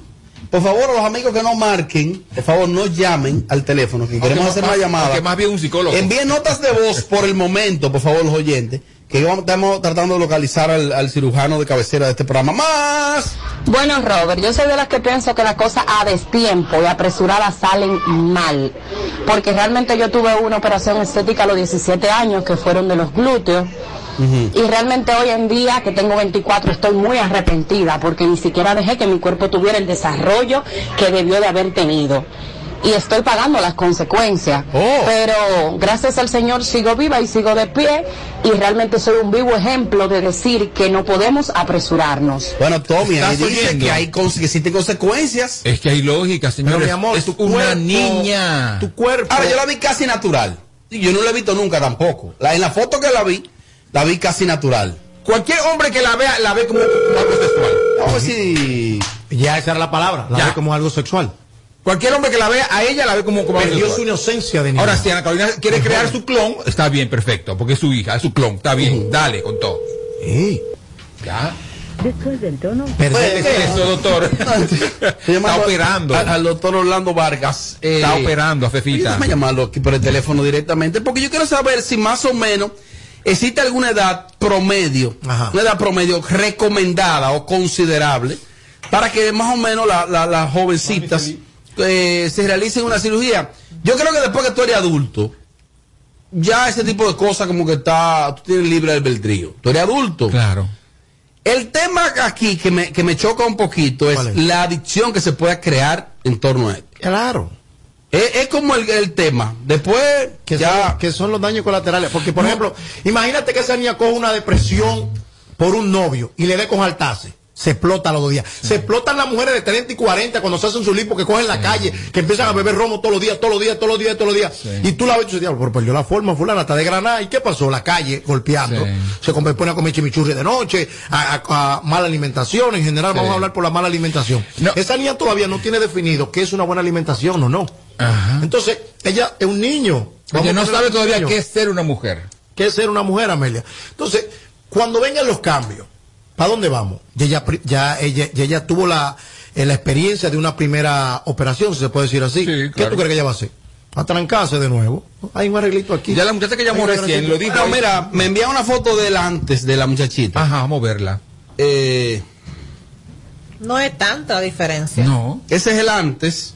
Por favor, a los amigos que no marquen, por favor, no llamen al teléfono, que queremos más- hacer una más- llamada. aunque más bien un psicólogo. Envíen notas de voz por el momento, por favor, los oyentes, que estamos tratando de localizar al, al cirujano de cabecera de este programa. Más. Bueno, Robert, yo soy de las que pienso que las cosas a destiempo y apresuradas salen mal. Porque realmente yo tuve una operación estética a los 17 años que fueron de los glúteos. Y realmente hoy en día, que tengo 24, estoy muy arrepentida porque ni siquiera dejé que mi cuerpo tuviera el desarrollo que debió de haber tenido. Y estoy pagando las consecuencias. Oh. Pero gracias al Señor sigo viva y sigo de pie y realmente soy un vivo ejemplo de decir que no podemos apresurarnos. Bueno, Tommy, ahí ¿Estás dice que hay que existen consecuencias. Es que hay lógica, señores. Pero, mi amor, es tu una cuerpo- niña. Tu cuerpo. Ahora, yo la vi casi natural. Y Yo no la he visto nunca tampoco. La, en la foto que la vi, la vi casi natural. Cualquier hombre que la vea, la ve como, como algo sexual. Vamos a ver si. Ya esa era la palabra, la Ya. ve como algo sexual. Cualquier hombre que la vea, a ella la ve como, como Perdió su inocencia de niño. Ahora, si Ana Carolina quiere crear su clon, está bien, perfecto, porque es su hija, es su clon, está bien, dale con todo. Ya. Después del tono. ¿Qué es eso, doctor? está operando. Al, al doctor Orlando Vargas. eh, Está operando a Fefita. Déjame llamarlo aquí por el teléfono directamente, porque yo quiero saber si más o menos existe alguna edad promedio, una edad promedio recomendada o considerable, para que más o menos la- la- las jovencitas eh, se realicen una cirugía. Yo creo que después que tú eres adulto, ya ese tipo de cosas como que está, tú tienes libre albedrío. Tú eres adulto. Claro. El tema aquí que me, que me choca un poquito es, la adicción que se pueda crear en torno a esto. Claro. Es, es como el, el tema. Después, que, ya. son, que son los daños colaterales. Porque, por ejemplo, imagínate que esa niña coge una depresión por un novio y le dé con saltarse. Se explota los dos días. Se explotan las mujeres de 30 y 40 cuando se hacen su lipo, que cogen la calle, que empiezan a beber romo todos los días, todos los días, todos los días, todos los días. Y tú la ves y dices, pero perdió la forma, fulana, está de granada. ¿Y qué pasó? La calle golpeando. Se pone a comer chimichurri de noche, a, mala alimentación. En general, vamos a hablar por la mala alimentación. Esa niña todavía no tiene definido qué es una buena alimentación o no. Entonces, ella es un niño. Ella no sabe todavía qué es ser una mujer. ¿Qué es ser una mujer, Amelia? Entonces, cuando vengan los cambios, ¿para dónde vamos? Ya ella, ya ella, ya ella tuvo la, eh, la experiencia de una primera operación, si se puede decir así. ¿Qué tú crees que ella va a hacer? A trancarse de nuevo. Hay un arreglito aquí. Ya la muchacha que llamó recién lo dijo. No, mira, me envía una foto del antes de la muchachita. Ajá, vamos a verla. Eh, No es tanta la diferencia. No. ese es el antes.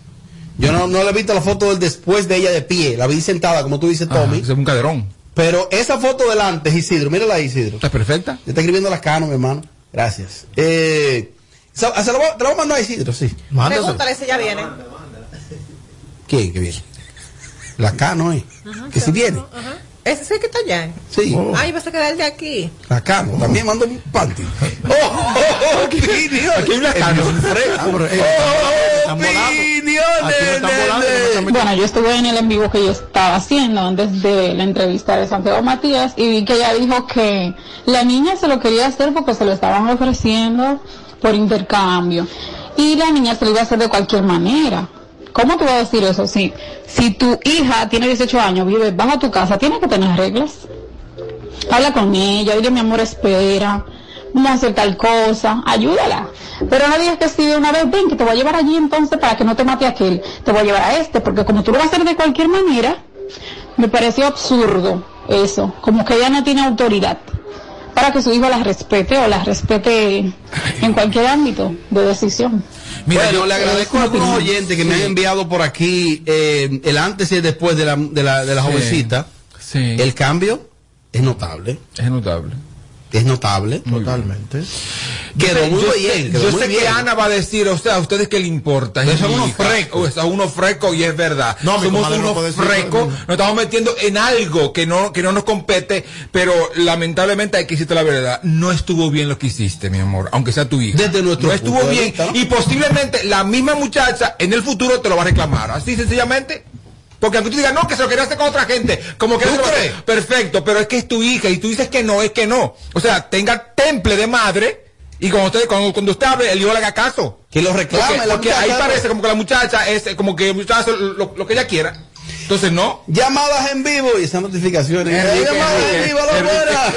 Yo no, no le he visto la foto del después de ella de pie. La vi sentada, como tú dices, Tommy. Es un caderón. Pero esa foto del antes, Isidro, mírala ahí, Isidro. ¿Está perfecta? Te está escribiendo las canos, mi hermano. Gracias. Eh, se, se lo, te lo voy a mandar a Isidro, sí. Pregúntale si ya viene. ¿Quién que viene? La cano, ¿eh? Que si viene. Ese es el que está allá. Sí. Ay, vas a quedar el de aquí. La cano. También mando un panty. ¡Oh! oh, oh opiniones! Aquí hay una cano. Ah, eh, ¡Oh! opiniones! Están Bueno, yo estuve en el en vivo que yo estaba haciendo antes de la entrevista de Santiago Matías y vi que ella dijo que la niña se lo quería hacer porque se lo estaban ofreciendo por intercambio y la niña se lo iba a hacer de cualquier manera. ¿Cómo te voy a decir eso? Si, si tu hija tiene 18 años, vive bajo tu casa, tiene que tener reglas. Habla con ella, dile mi amor, espera, vamos a hacer tal cosa, ayúdala. Pero no digas que si de una vez, ven, que te voy a llevar allí entonces para que no te mate aquel, te voy a llevar a este, porque como tú lo vas a hacer de cualquier manera, me pareció absurdo eso, como que ella no tiene autoridad para que su hijo la respete o la respete en cualquier ámbito de decisión. Bueno, le agradezco a algunos oyentes que me han enviado por aquí eh, el antes y el después de la, de la, de la Sí. jovencita. Sí. El cambio es notable. Es notable. Es notable. Totalmente. Quedó muy yo bien. quedó yo muy sé que. Ana va a decir, o sea, ¿a ustedes qué le importa? Ustedes son unos. O sea, unos frescos y es verdad. No, Somos no unos eso. nos estamos metiendo en algo que no, que no nos compete, pero lamentablemente hay que decirte la verdad. No estuvo bien lo que hiciste, mi amor, aunque sea tu hija. Desde nuestro no estuvo punto de bien. vista, ¿no? Y posiblemente la misma muchacha en el futuro te lo va a reclamar. Así sencillamente. Porque aunque tú digas, no, que se lo quería hacer con otra gente, como que ¿Tú lo crees? Perfecto, pero es que es tu hija y tú dices que no, es que no. O sea, tenga temple de madre y cuando usted, cuando, cuando usted hable, el hijo le haga caso. Que lo reclame Porque, ahí parece como que la muchacha es eh, como que muchacha hace lo, lo que ella quiera. Entonces, no. Llamadas en vivo y esas notificaciones. Enrique, Llamadas en vivo, a la Enrique. buena.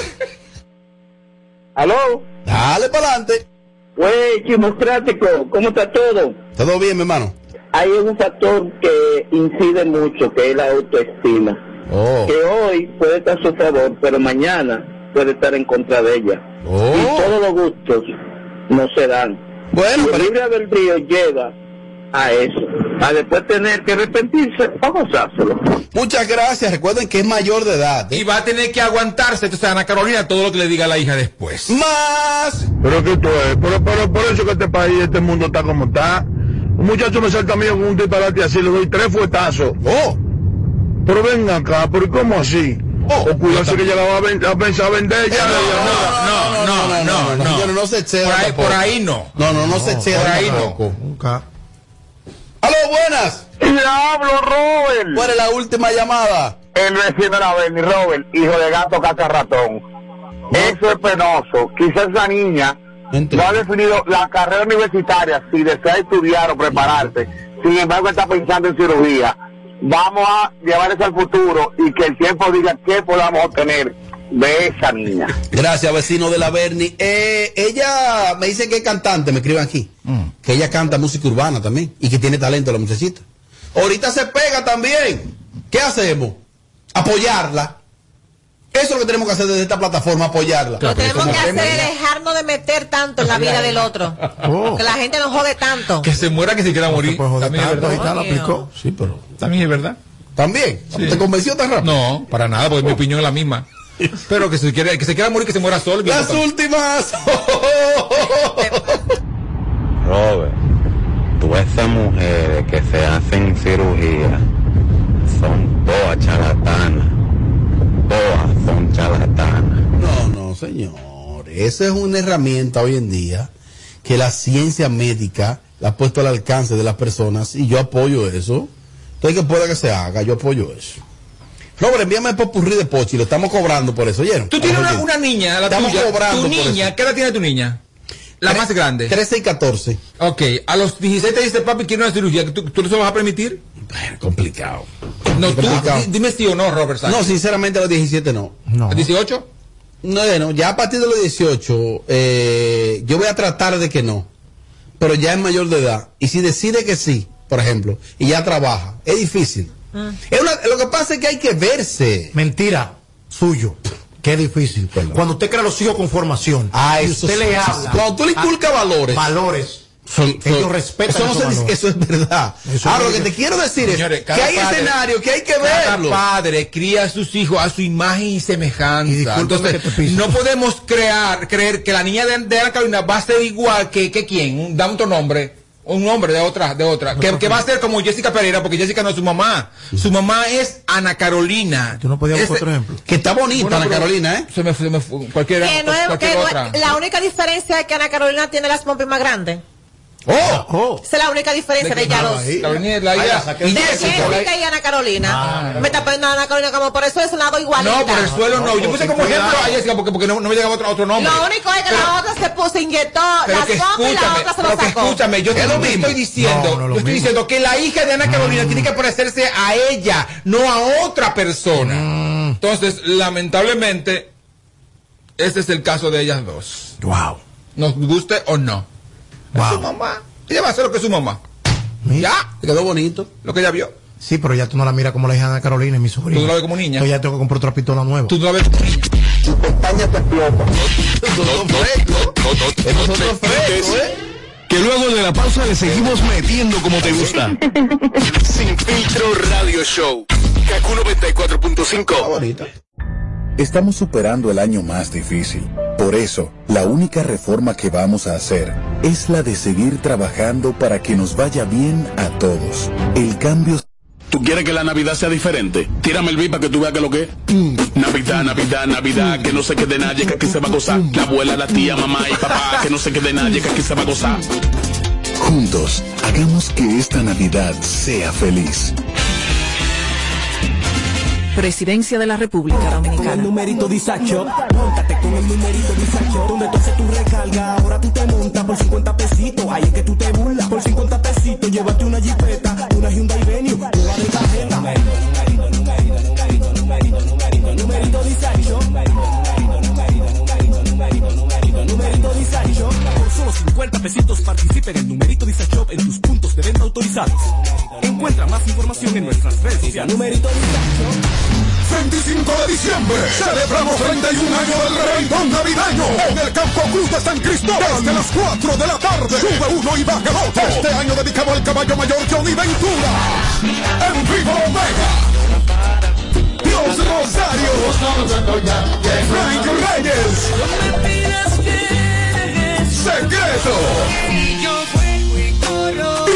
¿Aló? Dale para adelante. Güey, chimostrático, ¿cómo está todo? Todo bien, mi hermano. Hay un factor que incide mucho, que es la autoestima. Oh. Que hoy puede estar a su favor, pero mañana puede estar en contra de ella. Oh. Y todos los gustos no se dan. Bueno, el libre albedrío lleva a eso, a después tener que arrepentirse o gozárselo. Muchas gracias. Recuerden que es mayor de edad. ¿eh? Y va a tener que aguantarse, entonces Ana Carolina, todo lo que le diga a la hija después. Más. Pero que tú es, pero, pero por eso que este país, este mundo está como está. Un muchacho me salta a mí con un disparate así, le doy tres fuetazos. ¡Oh! Pero ven acá, pero ¿cómo así? o cuidarse que ya la va a, ven- a pensar vender ya. No, no, no, no, señores, no se exceda Por ahí, por ahí no. No, no, no se exceda Por ahí no. Nunca. ¡Aló, buenas! Diablo, Robert. ¿Cuál es la última llamada? El vecino de la Bernie, Robert, hijo de gato caca ratón. Eso es penoso. Quizás esa niña no ha definido la carrera universitaria si desea estudiar o prepararse. Sin embargo, está pensando en cirugía. Vamos a llevar eso al futuro y que el tiempo diga qué podamos obtener de esa niña. Gracias, vecino de la Berni. Eh, ella me dice que es cantante, me escriben aquí. Que ella canta música urbana también y que tiene talento la muchachita. Ahorita se pega también. ¿Qué hacemos? Apoyarla. Eso es lo que tenemos que hacer desde esta plataforma, apoyarla. Lo que tenemos que hacer es dejarnos de meter tanto en la vida del otro. Oh. Que la gente nos jode tanto. Que se muera que se quiera morir. También es verdad. ahorita la aplicó. Sí, pero. También es verdad. ¿También? ¿Te convenció tan rápido? No, para nada, porque mi opinión es la misma. Pero que se quiera, que se quiera morir, que se muera solo. Las últimas. Robert, todas esas mujeres que se hacen cirugía son todas charlatanas. Todas son charlatanas. No, no, señor. Esa es una herramienta hoy en día que la ciencia médica la ha puesto al alcance de las personas y yo apoyo eso. Entonces, que pueda que se haga, yo apoyo eso. Robert, envíame el popurrí de Pochi, lo estamos cobrando por eso, ¿oyeron? Tú tienes una, una niña, la Estamos tuya. cobrando Tu por niña, eso. ¿qué edad tiene tu niña? La más grande. 13 y 14. Ok, a los 16 te dice papi, quiero una cirugía. ¿Tú, tú se lo vas a permitir? Complicado. No, tú, Complicado. dime sí o no, Robert Sánchez. No, sinceramente a los 17 no. ¿A 18? No, bueno, ya a partir de los 18, eh, yo voy a tratar de que no. Pero ya es mayor de edad. Y si decide que sí, por ejemplo, y ya trabaja, es difícil. Es una- lo que pasa es que hay que verse. Mentira, suyo. Qué difícil. Cuando usted crea los hijos con formación, Ah, y eso usted le habla. Cuando tú le inculcas valores. Valores. Son- son- Ellos respetan eso, no esos se dice- valores. eso es verdad. Eso Ahora, es lo que te quiero decir Señores, es que cada hay padre- escenarios que hay que Cada verlo. padre cría a sus hijos a su imagen y semejanza. discúlpame Entonces, no podemos crear, creer que la niña de, de Ana Carolina va a ser igual que, que quién, Un- da otro nombre. Un nombre de otra, de otra. Que, que va a ser como Jessica Pereira, porque Jessica no es su mamá. Su mamá es Ana Carolina. Tú no podías buscar Ese- otro ejemplo. Que está bonita Bueno, Ana Carolina, ¿eh? Se me, fue- se me fue- cualquiera, Que no es, cualquier que no es- otra. la única diferencia es que Ana Carolina tiene las pompis más grandes. ¡Oh! Esa es la única diferencia de ellas dos. La hija- la y De Jessica, y Ana Carolina. Me está poniendo a Ana Carolina como por eso es un lado igualita. No, por el suelo no. Yo puse como ejemplo a Jessica porque, porque no, no me llegaba otro, otro nombre. Lo único es que Pero- la otra se puso, inyectó que pompis y la escúchame, otra se lo sacó. escúchame, yo te lo te mismo. estoy diciendo, No, no, lo yo estoy mismo. diciendo que la hija de Ana Carolina tiene que parecerse a ella, no a otra persona. Entonces, lamentablemente, ese es el caso de ellas dos. Wow. Nos guste o no. Es su mamá. Ella va a hacer lo que es su mamá. Ya, Te quedó bonito. lo que ella vio. Sí, pero ya tú no la miras como la hija de Ana Carolina y mi sobrina. Tú no la ves como niña. Entonces ya tengo que comprar otra pistola nueva. Tú no la ves como niña. Que luego de la pausa le seguimos metiendo como te gusta. Sin filtro radio show. Kaku 94.5. Estamos superando el año más difícil. Por eso, la única reforma que vamos a hacer es la de seguir trabajando para que nos vaya bien a todos. El cambio ¿Tú quieres que la Navidad sea diferente? Tírame el beat para que tú veas que lo que es. Navidad, Navidad, Navidad, que no se quede nadie, que aquí se va a gozar. La abuela, la tía, mamá y papá, que no se quede nadie, que aquí se va a gozar. Juntos, hagamos que esta Navidad sea feliz. Presidencia de la República Dominicana. el numerito Disacho, montate con el numerito Disacho, donde tú haces tu recarga, ahora tú te montas por 50 pesitos, ahí es que tú te burlas, por 50 pesitos, llévate una jipeta, una Hyundai Venue, una de 50 pesitos participa en el numerito Disacho en tus puntos de venta autorizados. Encuentra más información en nuestras redes sociales. Numerito Disacho. 25 de diciembre celebramos 31 años del reventón navideño en el Campo Cruz de San Cristóbal desde las 4 de la tarde. Sube uno y baja otro. Este año dedicado al caballo mayor Johnny Ventura. En vivo Omega. Dios Rosario. Frank Reyes secreto. Y yo vuelvo y corro. Y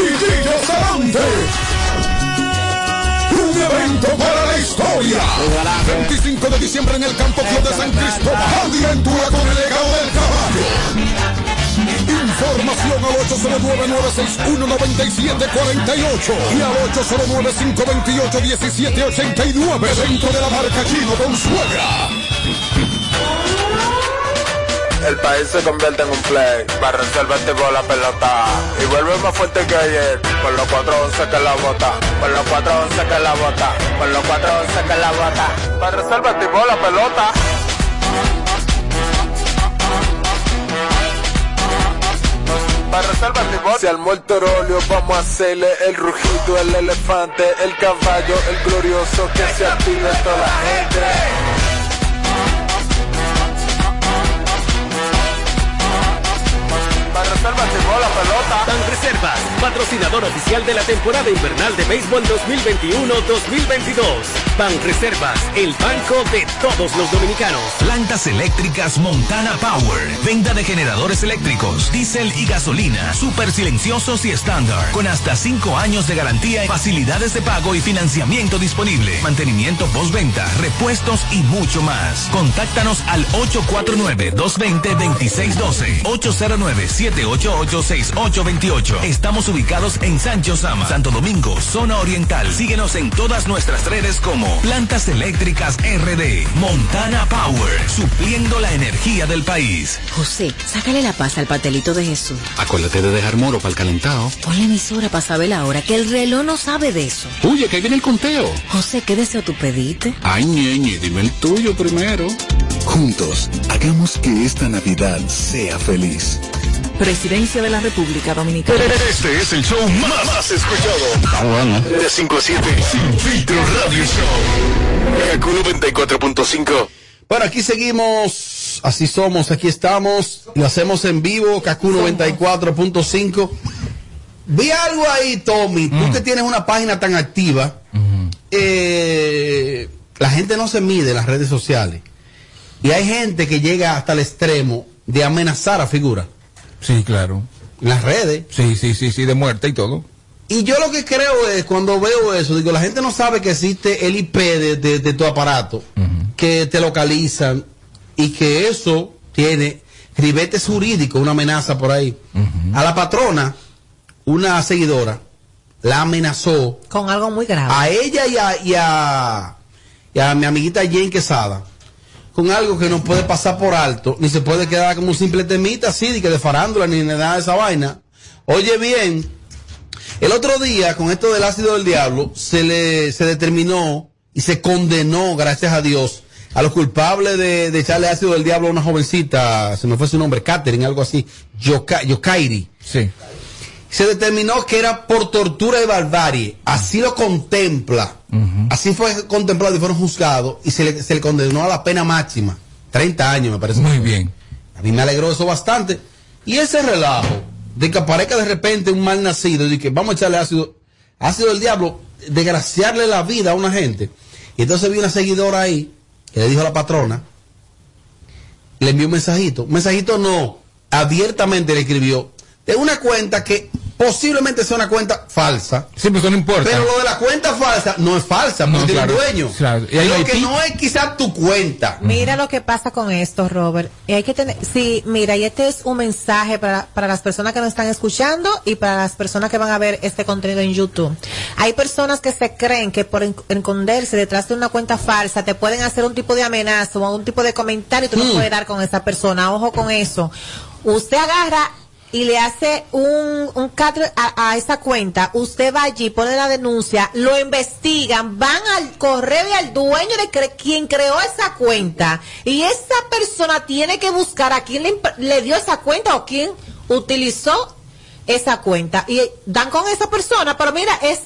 un evento para la historia. 25 de diciembre en el Campo Club de San Cristóbal. Andy con el legado del caballo. Información al 809-961-9748 y al 809-528-1789 dentro de la marca Chino con suegra. El país se convierte en un play. Para reservar tipo la pelota. Y vuelve más fuerte que ayer. Con los 411 que la bota. Con los 411 que la bota. Con los 411 que la bota. Para reservar tipo la pelota. Para reservar. Si al muerto rolio vamos a hacerle el rugido, el elefante, el caballo, el glorioso que se active toda la gente. La pelota. Ban Reservas, patrocinador oficial de la temporada invernal de béisbol 2021-2022. Ban Reservas, el banco de todos los dominicanos. Plantas eléctricas Montana Power. Venta de generadores eléctricos, diésel y gasolina. Super silenciosos y estándar. Con hasta 5 años de garantía, facilidades de pago y financiamiento disponible. Mantenimiento postventa, repuestos y mucho más. Contáctanos al 849-220-2612. 809-788-6828. Estamos ubicados en Sancho Sama, Santo Domingo, zona oriental. Síguenos en todas nuestras redes como Plantas Eléctricas RD, Montana Power, supliendo la energía del país. José, sácale la paz al pastelito de Jesús. Acuérdate de dejar moro para el calentado. Pon la emisora para saber la hora, que el reloj no sabe de eso. Oye, que ahí viene el conteo. José, ¿qué deseo tú pediste? Ay, ñeñe, dime el tuyo primero. Juntos, hagamos que esta Navidad sea feliz. Presidencia de la República Dominicana. Este es el show más, más escuchado. Ah, bueno. De 5 a 7, Sin Filtro Radio Show. Kaku 94.5. Bueno, aquí seguimos, así somos, aquí estamos, lo hacemos en vivo, Kaku 94.5. Vi algo ahí, Tommy, tú que tienes una página tan activa, eh, la gente no se mide en las redes sociales. Y hay gente que llega hasta el extremo de amenazar a figuras. Sí, claro. En las redes. Sí, sí, sí, sí, de muerte y todo. Y yo lo que creo es, cuando veo eso, digo, la gente no sabe que existe el IP de, de- de tu aparato, que te localizan y que eso tiene ribetes jurídicos, una amenaza por ahí. A la patrona, una seguidora, la amenazó Con algo muy grave. a ella y a, y a, y a mi amiguita Jane Quesada con algo que no puede pasar por alto, ni se puede quedar como un simple temita así, de que de farándula, ni nada de esa vaina. Oye bien, el otro día, con esto del ácido del diablo, se le, se determinó y se condenó, gracias a Dios, a los culpables de, de echarle ácido del diablo a una jovencita, se me fue su nombre, Catherine, algo así, Yoka- Yokairi. Sí. Se determinó que era por tortura y barbarie. Así lo contempla. Así fue contemplado y fueron juzgados y se le, se le condenó a la pena máxima. 30 años, me parece. Muy bien. A mí me alegró eso bastante. Y ese relajo de que aparezca de repente un mal nacido y que vamos a echarle ácido, ácido del diablo, desgraciarle la vida a una gente. Y entonces vi una seguidora ahí que le dijo a la patrona, le envió un mensajito. Mensajito no, abiertamente le escribió de una cuenta que posiblemente sea una cuenta falsa. Sí, pues eso no importa. Pero lo de la cuenta falsa no es falsa, porque No, tiene claro, un dueño. claro. Y Lo que no es quizás tu cuenta. Mira lo que pasa con esto, Robert. Y hay que tener, sí, mira, y este es un mensaje para, para las personas que nos están escuchando y para las personas que van a ver este contenido en YouTube. Hay personas que se creen que por esconderse detrás de una cuenta falsa te pueden hacer un tipo de amenaza o un tipo de comentario y tú no puedes dar con esa persona. Ojo con eso. Usted agarra y le hace un, un a, a esa cuenta, usted va allí, pone la denuncia, lo investigan, van al correo y al dueño de cre- quien creó esa cuenta. Y esa persona tiene que buscar a quién le, le dio esa cuenta o quién utilizó esa cuenta. Y dan con esa persona, pero mira, es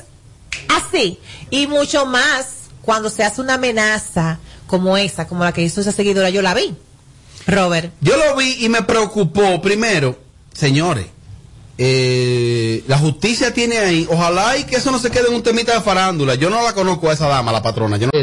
así. Y mucho más cuando se hace una amenaza como esa, como la que hizo esa seguidora, yo la vi. Robert. Yo lo vi y me preocupó. Primero, señores, eh, la justicia tiene ahí. Ojalá y que eso no se quede en un temita de farándula. Yo no la conozco a esa dama, la patrona. Yo no-